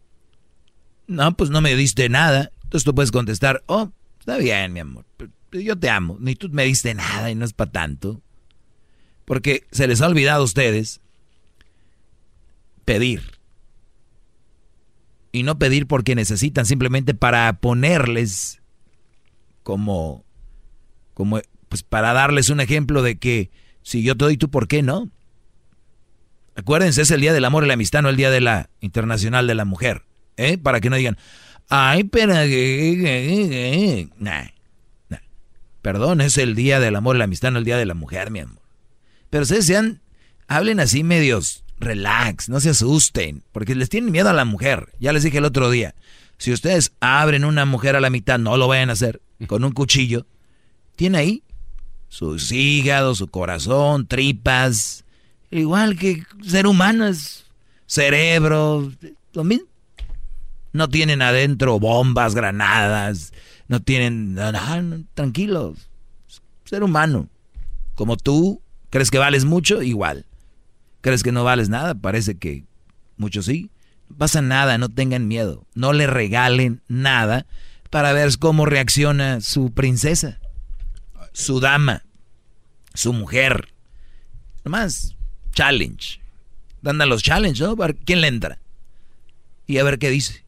No, pues no me diste nada. Entonces tú puedes contestar, oh, está bien, mi amor. Yo te amo. Ni tú me diste nada y no es para tanto. Porque se les ha olvidado a ustedes pedir. Y no pedir porque necesitan, simplemente para ponerles como, como, pues para darles un ejemplo de que si yo te doy tú, ¿por qué no? Acuérdense, es el Día del Amor y la Amistad, no el Día de la Internacional de la Mujer. ¿Eh? Para que no digan, ay, pero... Nah. Perdón, es el Día del Amor la Amistad, no el Día de la Mujer, mi amor. Pero ustedes sean, hablen así medios relax, no se asusten, porque les tienen miedo a la mujer. Ya les dije el otro día, si ustedes abren una mujer a la mitad, no lo vayan a hacer con un cuchillo. Tiene ahí sus hígados, su corazón, tripas, igual que ser humano es cerebro, lo. No tienen adentro bombas, granadas, no tienen tranquilos. Ser humano. Como tú, ¿crees que vales mucho? Igual. ¿Crees que no vales nada? Parece que muchos sí. No pasa nada, no tengan miedo. No le regalen nada para ver cómo reacciona su princesa, su dama, su mujer. Nomás, challenge. Dan a los challenge, ¿no? ¿Quién le entra? Y a ver qué dice.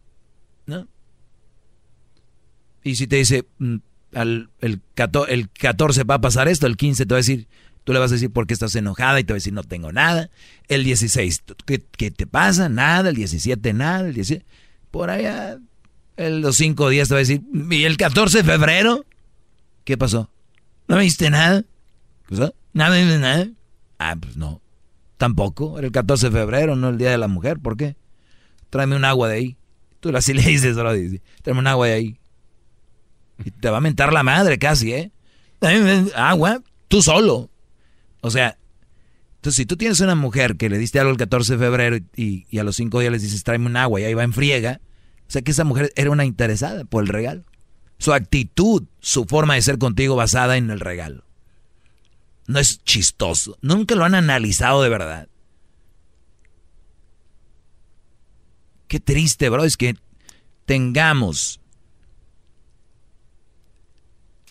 Y si te dice, mm, al, el, 14, el 14 va a pasar esto, el 15 te va a decir, tú le vas a decir por qué estás enojada y te va a decir, no tengo nada. El 16, ¿qué, qué te pasa? Nada. El 17, nada. El 17, por allá, el, los 5 días te va a decir, ¿y el 14 de febrero? ¿Qué pasó? ¿No me diste nada? ¿Qué pasó? ¿Nada, nada, nada? Ah, pues no. Tampoco. Era el 14 de febrero, no el Día de la Mujer. ¿Por qué? Tráeme un agua de ahí. Tú así le dices, bro. dice, Tráeme un agua de ahí. Y te va a mentar la madre casi, ¿eh? Agua, tú solo. O sea, entonces si tú tienes una mujer que le diste algo el 14 de febrero y, a los cinco días les dices, tráeme un agua y ahí va en friega, o sea que esa mujer era una interesada por el regalo. Su actitud, su forma de ser contigo basada en el regalo. No es chistoso. Nunca lo han analizado de verdad. Qué triste, bro, es que tengamos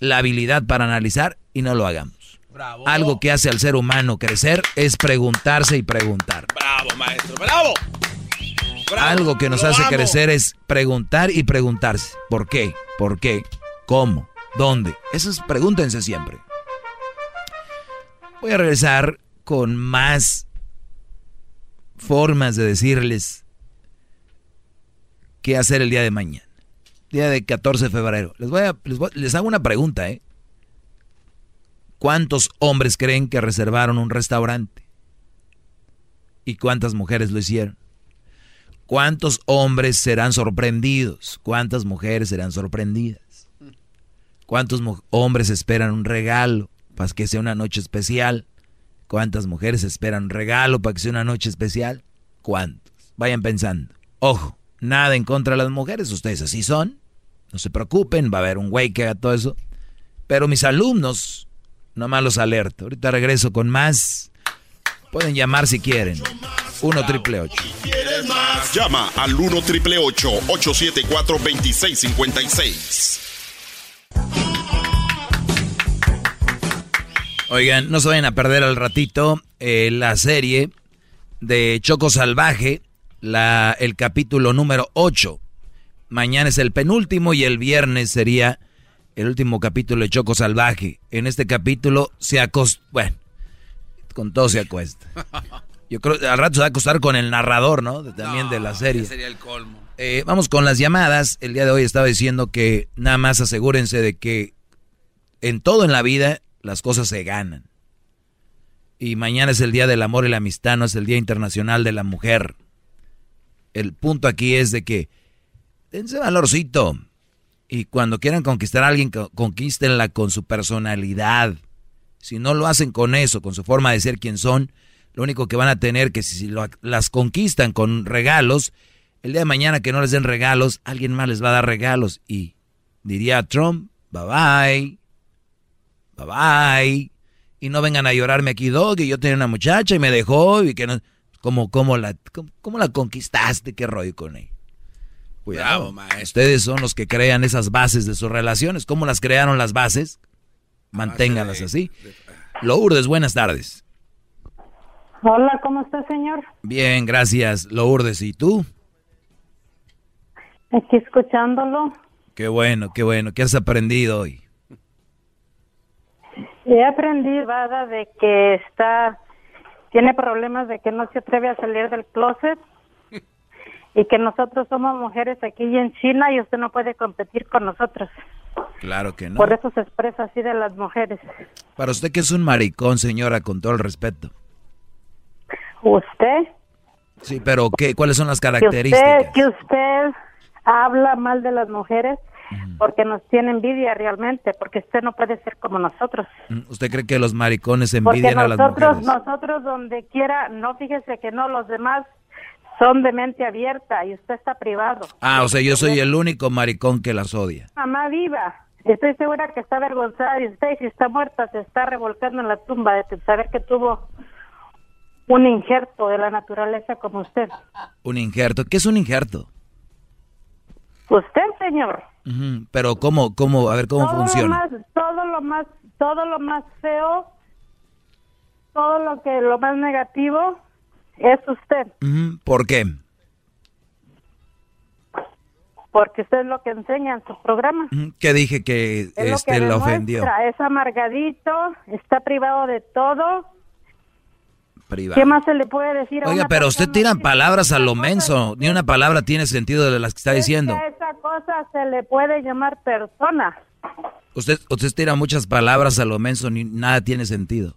la habilidad para analizar y no lo hagamos. Algo que hace al ser humano crecer es preguntarse y preguntar. Bravo, maestro, bravo. Bravo, Algo que nos hace amo. crecer es preguntar y preguntarse. ¿Por qué? ¿Por qué? ¿Cómo? ¿Dónde? Eso es pregúntense siempre. Voy a regresar con más formas de decirles qué hacer el día de mañana. Día de 14 de febrero. Les, voy a, les, hago una pregunta, ¿eh? ¿Cuántos hombres creen que reservaron un restaurante? ¿Y cuántas mujeres lo hicieron? ¿Cuántos hombres serán sorprendidos? ¿Cuántas mujeres serán sorprendidas? ¿Cuántos hombres esperan un regalo para que sea una noche especial? ¿Cuántas mujeres esperan un regalo para que sea una noche especial? ¿Cuántos? Vayan pensando. Ojo, nada en contra de las mujeres, ustedes así son. No se preocupen, va a haber un güey que haga todo eso. Pero mis alumnos, nomás los alerto. Ahorita regreso con más. Pueden llamar si quieren. 1 triple 8. ¿Quieres más? Llama al 1 triple 874 2656. Oigan, no se vayan a perder al ratito eh, la serie de Choco Salvaje, la, el capítulo número 8. Mañana es el penúltimo y el viernes sería el último capítulo de Choco Salvaje. En este capítulo se acosta... Bueno, con todo se acuesta. Yo creo que al rato se va a acostar con el narrador, ¿no? También de la serie. Sería el colmo. Eh, vamos con las llamadas. El día de hoy estaba diciendo que nada más asegúrense de que en todo en la vida las cosas se ganan. Y mañana es el Día del Amor y la Amistad, no es el Día Internacional de la Mujer. El punto aquí es de que dense valorcito. Y cuando quieran conquistar a alguien, co- conquístenla con su personalidad. Si no lo hacen con eso, con su forma de ser quien son, lo único que van a tener que si las conquistan con regalos, el día de mañana que no les den regalos, alguien más les va a dar regalos. Y diría Trump, bye bye, bye bye. Y no vengan a llorarme aquí, Dog, y yo tenía una muchacha y me dejó, y que no... ¿Cómo, cómo la, cómo, cómo la conquistaste? ¿Qué rollo con ella? Cuidado, maestro. ustedes son los que crean esas bases de sus relaciones. ¿Cómo las crearon las bases? Manténganlas así. Lourdes, buenas tardes. Hola, ¿cómo está, señor? Bien, gracias, Lourdes. ¿Y tú? Aquí escuchándolo. Qué bueno, qué bueno. ¿Qué has aprendido hoy? He aprendido, Vada, de que está, tiene problemas de que no se atreve a salir del closet y que nosotros somos mujeres aquí y en China y usted no puede competir con nosotros. Claro que no. Por eso se expresa así de las mujeres. Para usted que es un maricón, señora, con todo el respeto. Usted, Sí, pero ¿qué? ¿Cuáles son las que usted, características? que usted habla mal de las mujeres porque nos tiene envidia realmente, porque usted no puede ser como nosotros. Mm, ¿Usted cree que los maricones Porque envidian a las nosotros, mujeres? nosotros donde quiera, no fíjese que no, los demás son de mente abierta y usted está privado. Ah, o sea, yo soy el único maricón que las odia. Mamá viva, estoy segura que está avergonzada de usted y si está muerta se está revolcando en la tumba de saber que tuvo un injerto de la naturaleza como usted. Un injerto. ¿Qué es un injerto? Usted, señor. Pero ¿cómo, cómo, a ver cómo todo funciona? Lo más, todo lo más, todo lo más feo, todo lo que, lo más negativo es usted. ¿Por qué? porque usted es lo que enseña en su programa. Ujú, ¿Qué dije que Es lo que este lo ofendió? demuestra, Es amargadito, está privado de todo. Privado. ¿Qué más se le puede decir a Oiga, una pero usted tira palabras a lo menso. Ni una palabra tiene sentido de las que está diciendo. persona? Esa cosa se le puede llamar persona. Usted, usted tira muchas palabras a lo menso, ni nada tiene sentido.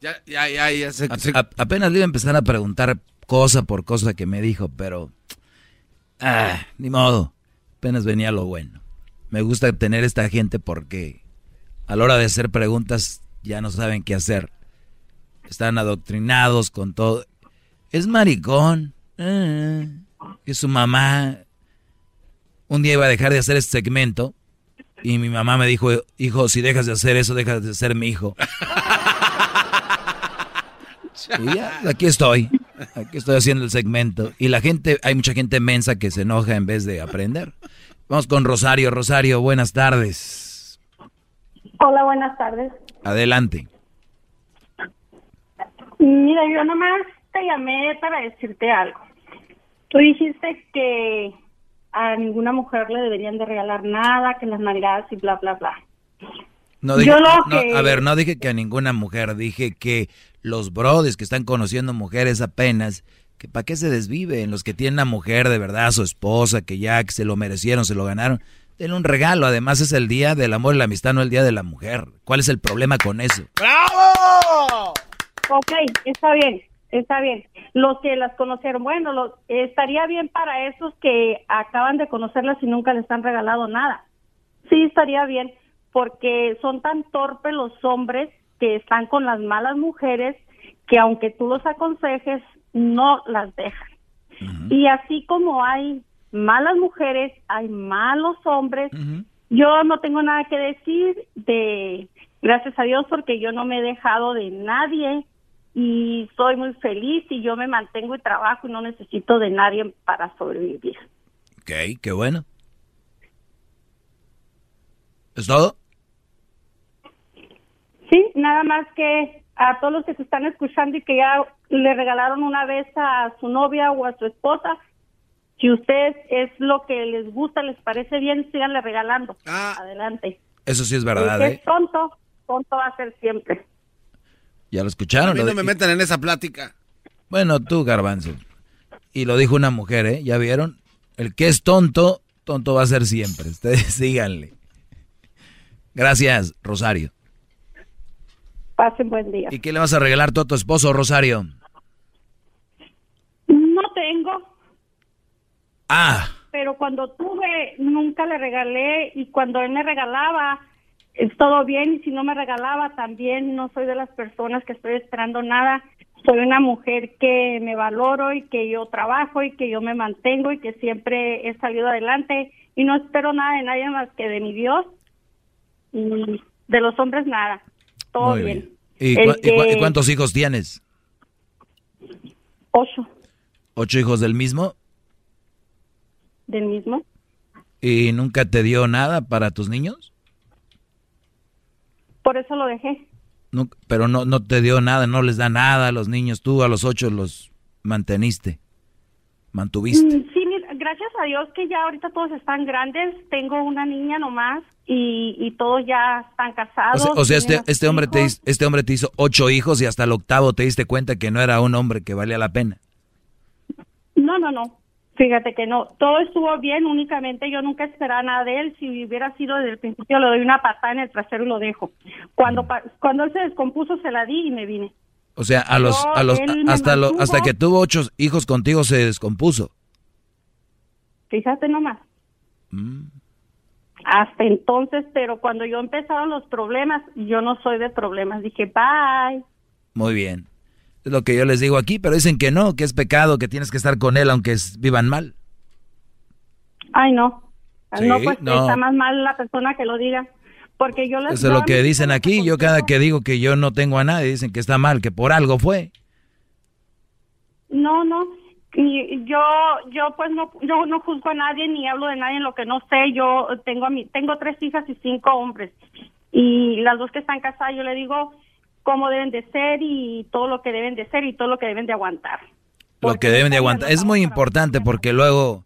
Ya, ya, ya, ya se... A- a- apenas le iba a empezar a preguntar cosa por cosa que me dijo, pero... Ah, ni modo. Apenas venía lo bueno. Me gusta tener esta gente porque a la hora de hacer preguntas ya no saben qué hacer. Están adoctrinados con todo. Es maricón. Ah, es su mamá. Un día iba a dejar de hacer este segmento y mi mamá me dijo, hijo, si dejas de hacer eso, dejas de ser mi hijo. Y ya, aquí estoy. Aquí estoy haciendo el segmento. Y la gente, hay mucha gente mensa que se enoja en vez de aprender. Vamos con Rosario. Rosario, buenas tardes. Hola, buenas tardes. Adelante. Mira, yo nomás te llamé para decirte algo. Tú dijiste que a ninguna mujer le deberían de regalar nada, que las navidades y bla, bla, bla. No dije, Yo lo no, que- a ver, no dije que a ninguna mujer, dije que los brothers que están conociendo mujeres apenas, que para qué se desviven, los que tienen a mujer de verdad, a su esposa, que ya que se lo merecieron, se lo ganaron, denle un regalo, además es el día del amor y la amistad, no el día de la mujer. ¿Cuál es el problema con eso? ¡Bravo! Ok, está bien, está bien. Los que las conocieron, bueno, los- estaría bien para esos que acaban de conocerlas y nunca les han regalado nada. Sí, estaría bien, porque son tan torpes los hombres que están con las malas mujeres que aunque tú los aconsejes, no las dejan. Y así como hay malas mujeres, hay malos hombres. Yo no tengo nada que decir de, gracias a Dios, porque yo no me he dejado de nadie y soy muy feliz y yo me mantengo y trabajo y no necesito de nadie para sobrevivir. Ok, qué bueno. ¿Es todo? Sí, nada más que a todos los que se están escuchando y que ya le regalaron una vez a su novia o a su esposa, si ustedes es lo que les gusta, les parece bien, síganle regalando. Adelante. Eso sí es verdad, ¿eh? es tonto, tonto va a ser siempre. Ya lo escucharon. A mí no me metan en esa plática. Bueno, tú, Garbanzo. Y lo dijo una mujer, ¿eh? ¿Ya vieron? El que es tonto, tonto va a ser siempre. Ustedes síganle. Gracias, Rosario. Pasen buen día. ¿Y qué le vas a regalar tú a tu esposo, Rosario? No tengo, Ah, pero cuando tuve nunca le regalé y cuando él me regalaba todo bien y si no me regalaba también no soy de las personas que estoy esperando nada. Soy una mujer que me valoro y que yo trabajo y que yo me mantengo y que siempre he salido adelante y no espero nada de nadie más que de mi Dios y de los hombres nada. Todo muy bien. bien. ¿Y, cua- y que- cuántos hijos tienes? Ocho ¿Ocho hijos del mismo? del mismo. ¿Y nunca te dio nada para tus niños? Por eso lo dejé. Nu- pero no, no te dio nada, no les da nada a los niños. Tú a los ocho los manteniste, mantuviste. Mm, Sí, gracias a Dios que ya ahorita todos están grandes. Tengo una niña nomás y, y todos ya están O casados. sea, o sea, este, este, hombre te, este hombre te hizo ocho hijos y hasta el octavo te diste cuenta que no era un hombre que valía la pena. No, no, no. Fíjate que no. Todo estuvo bien, únicamente yo nunca esperaba nada de él. Si hubiera sido desde el principio, le doy una patada en el trasero y lo dejo. Cuando, pa- cuando él se descompuso, se la di y me vine. O sea, a los, a los, hasta, lo- hasta que tuvo ocho hijos contigo se descompuso. Fíjate nomás. Mm. Hasta entonces, pero cuando yo empezaron los problemas, yo no soy de problemas. Dije, bye. Muy bien. Es lo que yo les digo aquí, pero dicen que no, que es pecado, que tienes que estar con él aunque es- vivan mal. Ay, no. Sí, no, pues no. está más mal la persona que lo diga. Porque yo les Eso es lo que dicen aquí. Yo cada que digo que yo no tengo a nadie, dicen que está mal, que por algo fue. No, no. Y yo, yo pues no, yo no juzgo a nadie ni hablo de nadie en lo que no sé. Yo tengo a mi, tengo tres hijas y cinco hombres. Y las dos que están casadas, yo le digo cómo deben de ser y todo lo que deben de ser y todo lo que deben de aguantar. Lo que deben de aguantar. Es muy importante porque luego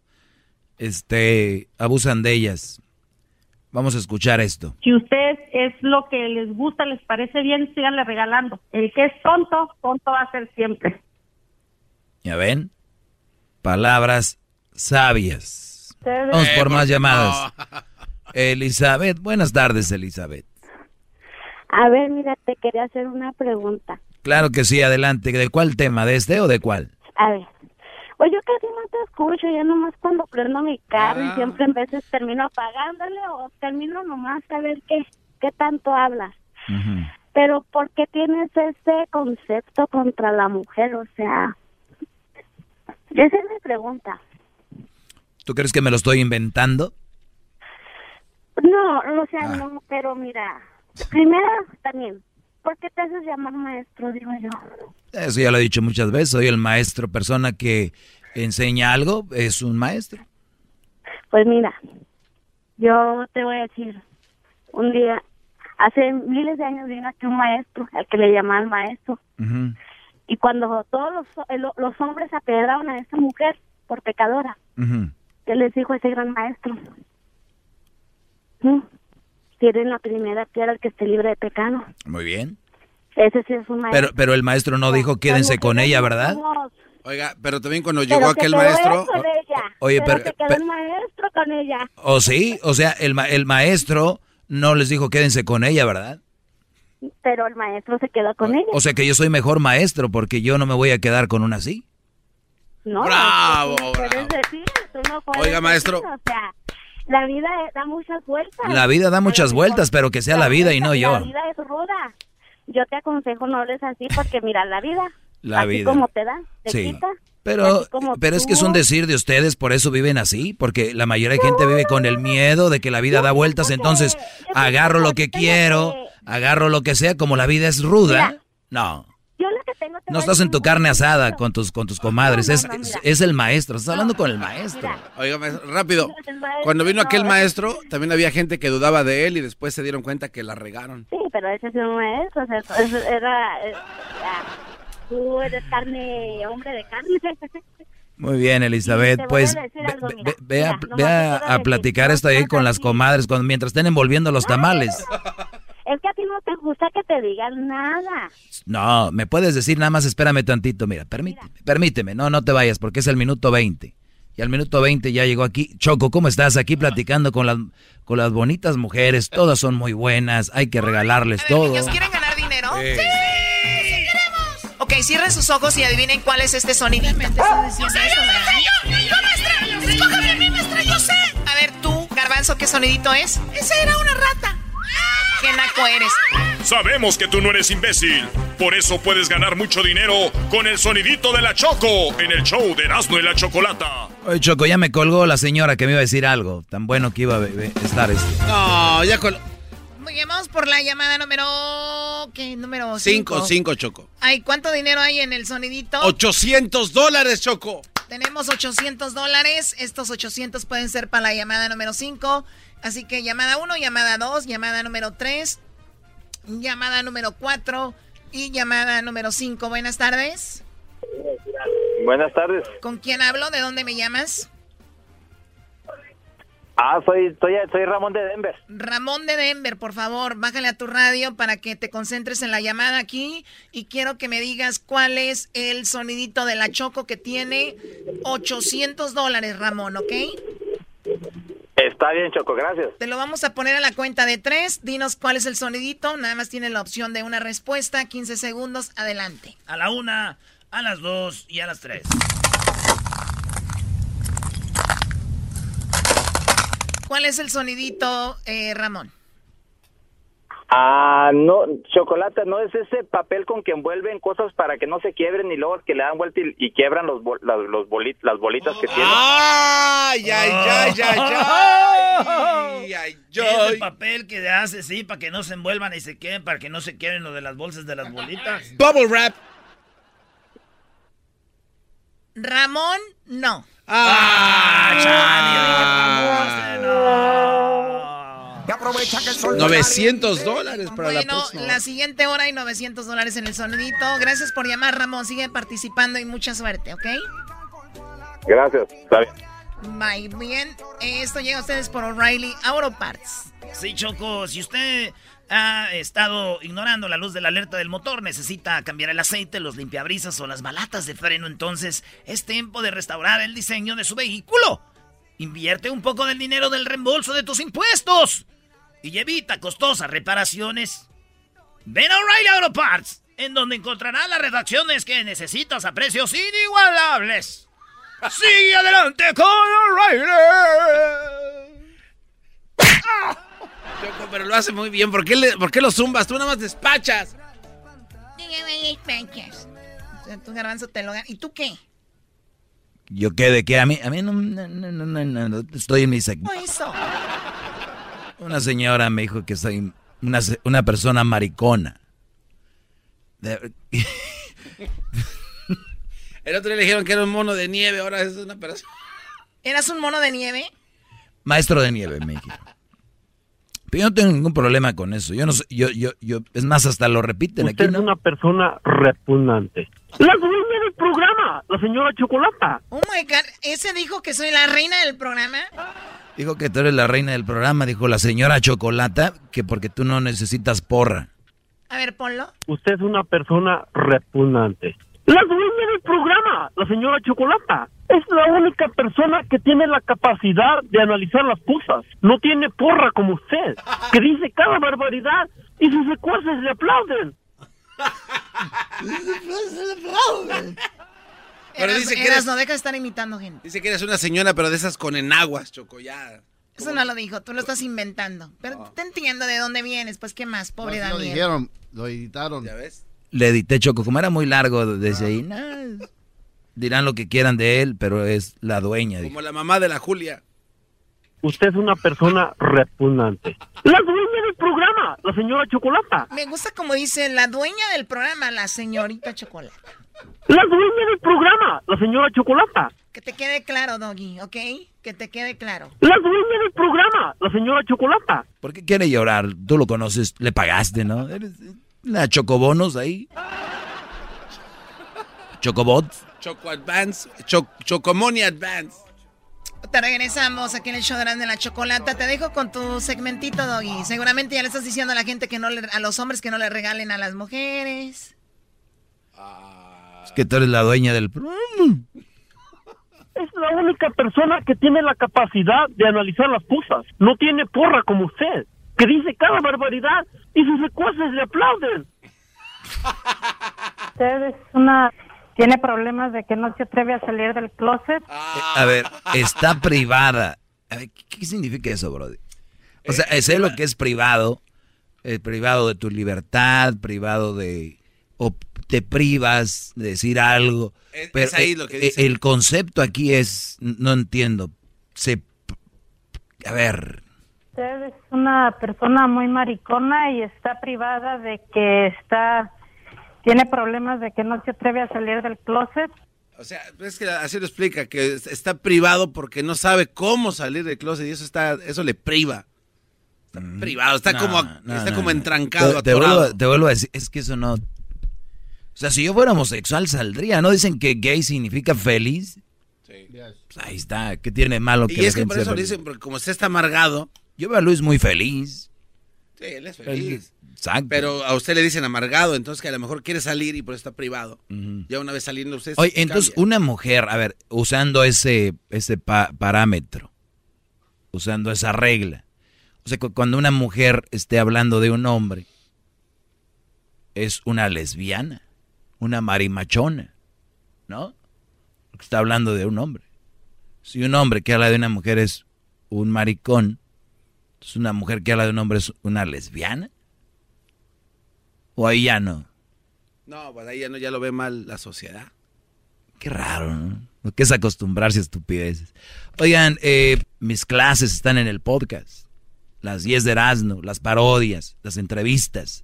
este abusan de ellas. Vamos a escuchar esto. Si ustedes es lo que les gusta, les parece bien, síganle regalando. El que es tonto, tonto va a ser siempre. ¿Ya ven? Palabras sabias. Vamos por más llamadas. Elizabeth, buenas tardes, Elizabeth. A ver, mira, te quería hacer una pregunta. Claro que sí, adelante. ¿De cuál tema? ¿De este o de cuál? A ver, pues yo casi no te escucho, ya nomás cuando prendo mi carro y siempre en veces termino apagándole o termino nomás a ver qué, qué tanto hablas. Pero ¿por qué tienes ese concepto contra la mujer? O sea, esa es mi pregunta. ¿Tú crees que me lo estoy inventando? No, o sea, no, pero mira, primero también, ¿por qué te haces llamar maestro, digo yo? Eso ya lo he dicho muchas veces. Soy el maestro, persona que enseña algo, es un maestro. Pues mira, yo te voy a decir, un día, hace miles de años vino aquí un maestro, al que le llamaban maestro, y cuando todos los, eh, lo- los hombres apedraron a esa mujer por pecadora, ujú. ¿qué les dijo ese gran maestro? Tiren la primera piedra al que esté libre de pecado. Muy bien. Ese sí es un maestro. Pero, pero el maestro no dijo quédense con ella, ¿verdad? Oiga, pero también cuando Pero llegó se aquel maestro... con ella. Oye, pero- se quedó pe- el maestro con ella. ¿O sí? O sea, el, ma- el maestro no les dijo quédense con ella, ¿verdad? Pero el maestro se quedó con ella. O sea que yo soy mejor maestro porque yo no me voy a quedar con una así. No, Bravo, tú no puedes decir, tú no Oiga, maestro. decir, o sea, la vida da muchas vueltas. La vida da muchas vueltas, pero que sea la vida y no La yo. vida es ruda. Yo te aconsejo no hables así porque mira, la vida, La así vida. como te da, te Sí. quita. Pero, pero es que es un decir de ustedes, por eso viven así, porque la mayoría de gente vive con el miedo de que la vida da vueltas, entonces agarro lo que quiero, agarro lo que sea, como la vida es ruda. No, Te no estás en tu carne asada con tus, con tus comadres, es, es el maestro, estás hablando con el maestro. Oiga, rápido. Cuando vino aquel maestro, también había gente que dudaba de él y después se dieron cuenta que la regaron. Sí, pero ese es un maestro, o sea, era... eh, tú eres carne, hombre de carne. Muy bien, Elizabeth, pues ve, algo, ve- mira, a, ve platicar esto ahí con las comadres cuando, mientras estén envolviendo los tamales. No te gusta que te digan nada. No, me puedes decir nada más, espérame tantito, mira, permíteme, permíteme, no, no te vayas porque es el minuto 20. Y al minuto 20 ya llegó aquí. Choco, ¿cómo estás? Aquí platicando con las, con las bonitas mujeres, todas son muy buenas, hay que regalarles todo. ¿Niños quieren ganar dinero? Sí. ¡Sí! queremos! Ok, cierren sus ojos y adivinen cuál es este sonidito. Yo sé, yo sé, yo, yo, maestra. Escójame a mí, maestra, yo sé. A ver, tú, Garbanzo, ¿qué sonidito es? Esa era una rata. ¿Qué naco eres? Sabemos que tú no eres imbécil. Por eso puedes ganar mucho dinero con el sonidito de la Choco en el show de Erasmo y la Chocolata. Oye, Choco, ya me colgó la señora que me iba a decir algo. Tan bueno que iba a estar este. No, ya bien, vamos por la llamada número... ¿Qué? Número 5. Cinco, cinco, Choco. Ay, ¿cuánto dinero hay en el sonidito? 800 dólares, Choco. Tenemos 800 dólares. Estos 800 pueden ser para la llamada número 5. Así que llamada 1, llamada 2, llamada número 3, llamada número 4 y llamada número 5. Buenas tardes. Buenas tardes. ¿Con quién hablo? ¿De dónde me llamas? Ah, soy, soy, soy Ramón de Denver. Ramón de Denver, por favor, bájale a tu radio para que te concentres en la llamada aquí y quiero que me digas cuál es el sonidito de la Choco que tiene 800 dólares, Ramón, ¿ok? Está bien, Choco, gracias. Te lo vamos a poner a la cuenta de tres. Dinos cuál es el sonidito. Nada más tiene la opción de una respuesta. 15 segundos. Adelante. A la una, a las dos y a las tres. ¿Cuál es el sonidito, eh, Ramón? Ah, no, chocolate, no es ese papel con que envuelven cosas para que no se quiebren y luego que le dan vuelta y, y quiebran los, bol- las- los bolit- las bolitas que tienen. ¡Ay, ay, ay, ay, ay! ay, Es el papel que hace, sí, para que no se envuelvan y se queden, para que no se queden lo de las bolsas de las bolitas. Bubble wrap. Ramón, no. Y aprovecha que el sol 900 dólares para la Bueno, próxima. la siguiente hora hay 900 dólares en el sonidito. Gracias por llamar, Ramón. Sigue participando y mucha suerte, ¿ok? Gracias, está bien. Muy bien. Esto llega a ustedes por O'Reilly Auto Parts. Sí, Choco, si usted ha estado ignorando la luz de la alerta del motor, necesita cambiar el aceite, los limpiabrisas o las balatas de freno, entonces es tiempo de restaurar el diseño de su vehículo. Invierte un poco del dinero del reembolso de tus impuestos y evita costosas reparaciones. Ven a O'Reilly Auto Parts, en donde encontrarás las redacciones que necesitas a precios inigualables. Sigue adelante con O'Reilly. Choco, pero lo hace muy bien. ¿Por qué, le- por qué lo zumbas? Tú nada más despachas. Tu garbanzo te lo gana. ¿Y tú qué? Yo qué de qué, a mí, a mí no, no, no, no, no, estoy en mi segmento. ¿Cómo hizo? Una señora me dijo que soy una, una persona maricona. De- El otro día le dijeron que era un mono de nieve, ahora es una persona. ¿Eras un mono de nieve? Maestro de nieve, me dijeron. Pero yo no tengo ningún problema con eso. Yo no sé, yo, yo, yo, es más, hasta lo repiten Usted aquí, es ¿no? una persona repugnante. La dueña del programa, la señora Chocolata. Oh my God, ¿ese dijo que soy la reina del programa? Dijo que tú eres la reina del programa, dijo la señora Chocolata, que porque tú no necesitas porra. A ver, ponlo. Usted es una persona repugnante. La dueña del programa, la señora Chocolata, es la única persona que tiene la capacidad de analizar las cosas. No tiene porra como usted, que dice cada barbaridad y sus secuaces le aplauden. Pero Eras- dice que Eras, eres- no deja de estar imitando gente. Dice que eres una señora, pero de esas con enaguas, Choco, ya. Eso no lo dijo, tú lo estás inventando. Pero te entiendo de dónde vienes, pues qué más, pobre No, sí lo Daniel. dijeron, lo editaron. ¿Ya ves? Le edité Choco, como era muy largo desde ahí, nah, dirán lo que quieran de él, pero es la dueña. dijo. Como la mamá de la Julia. Usted es una persona repugnante. La dueña del programa, la señora Chocolata. Me gusta como dice la dueña del programa, la señorita Chocolate. La dueña del programa, la señora Chocolata. Que te quede claro, Doggy, ¿ok? Que te quede claro. La dueña del programa, la señora Chocolata. ¿Por qué quiere llorar? Tú lo conoces, le pagaste, ¿no? Eres la chocobonos ahí. Chocobots. Choco Advance, Cho- Chocomoni Advance. Te regresamos aquí en el show de la Chocolata. Te dejo con tu segmentito, Doggy. Seguramente ya le estás diciendo a la gente que no le, a los hombres que no le regalen a las mujeres. Es que tú eres la dueña del. Es la única persona que tiene la capacidad de analizar las cosas. No tiene porra como usted, que dice cada barbaridad y sus secuaces le aplauden. Usted es una... Tiene problemas de que no se atreve a salir del closet. A ver, está privada. A ver, ¿qué, qué significa eso, Brody? O sea, sé lo que es privado. eh, privado de tu libertad, privado de... O te privas de decir algo. Es- pero es ahí eh, lo que eh, dice. El concepto aquí es... No entiendo. Se... A ver... Usted es una persona muy maricona y está privada de que está... Tiene problemas de que no se atreve a salir del closet. O sea, es que así lo explica, que es- está privado porque no sabe cómo salir del closet y eso está, eso le priva. Está privado, está No, como, no, está no, como no. entrancado, Te, vuelvo, te vuelvo a decir, es que eso no... O sea, si yo fuera homosexual saldría, ¿no? Dicen que gay significa feliz. Pues ahí está, ¿qué tiene malo que Y la es que gente por eso feliz? dicen, porque como usted está amargado. Yo veo a Luis muy feliz. Sí, él es feliz. Exacto. Pero a usted le dicen amargado, entonces que a lo mejor quiere salir y por eso está privado. Ya una vez saliendo usted. Oye, cambia. entonces una mujer, a ver, usando ese, ese pa- parámetro, usando esa regla, o sea, cu- cuando una mujer esté hablando de un hombre, es una lesbiana, una marimachona, ¿no? Porque Está hablando de un hombre. Si un hombre que habla de una mujer es un maricón, una mujer que habla de un hombre es una lesbiana. O ahí ya no. No, pues ahí ya, no, ya lo ve mal la sociedad. Qué raro, ¿no? Lo que es acostumbrarse a estupideces. Oigan, eh, mis clases están en el podcast. Las 10 de Erasmo, las parodias, las entrevistas.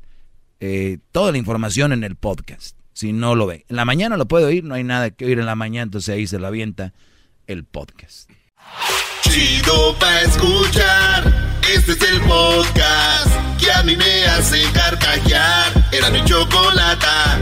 eh, toda la información en el podcast. Si no lo ve. En la mañana lo puede oír, no hay nada que oír en la mañana, entonces ahí se lo avienta el podcast. Chido pa' escuchar. Este es el podcast que a mí me hace carcajear. Era mi chocolata.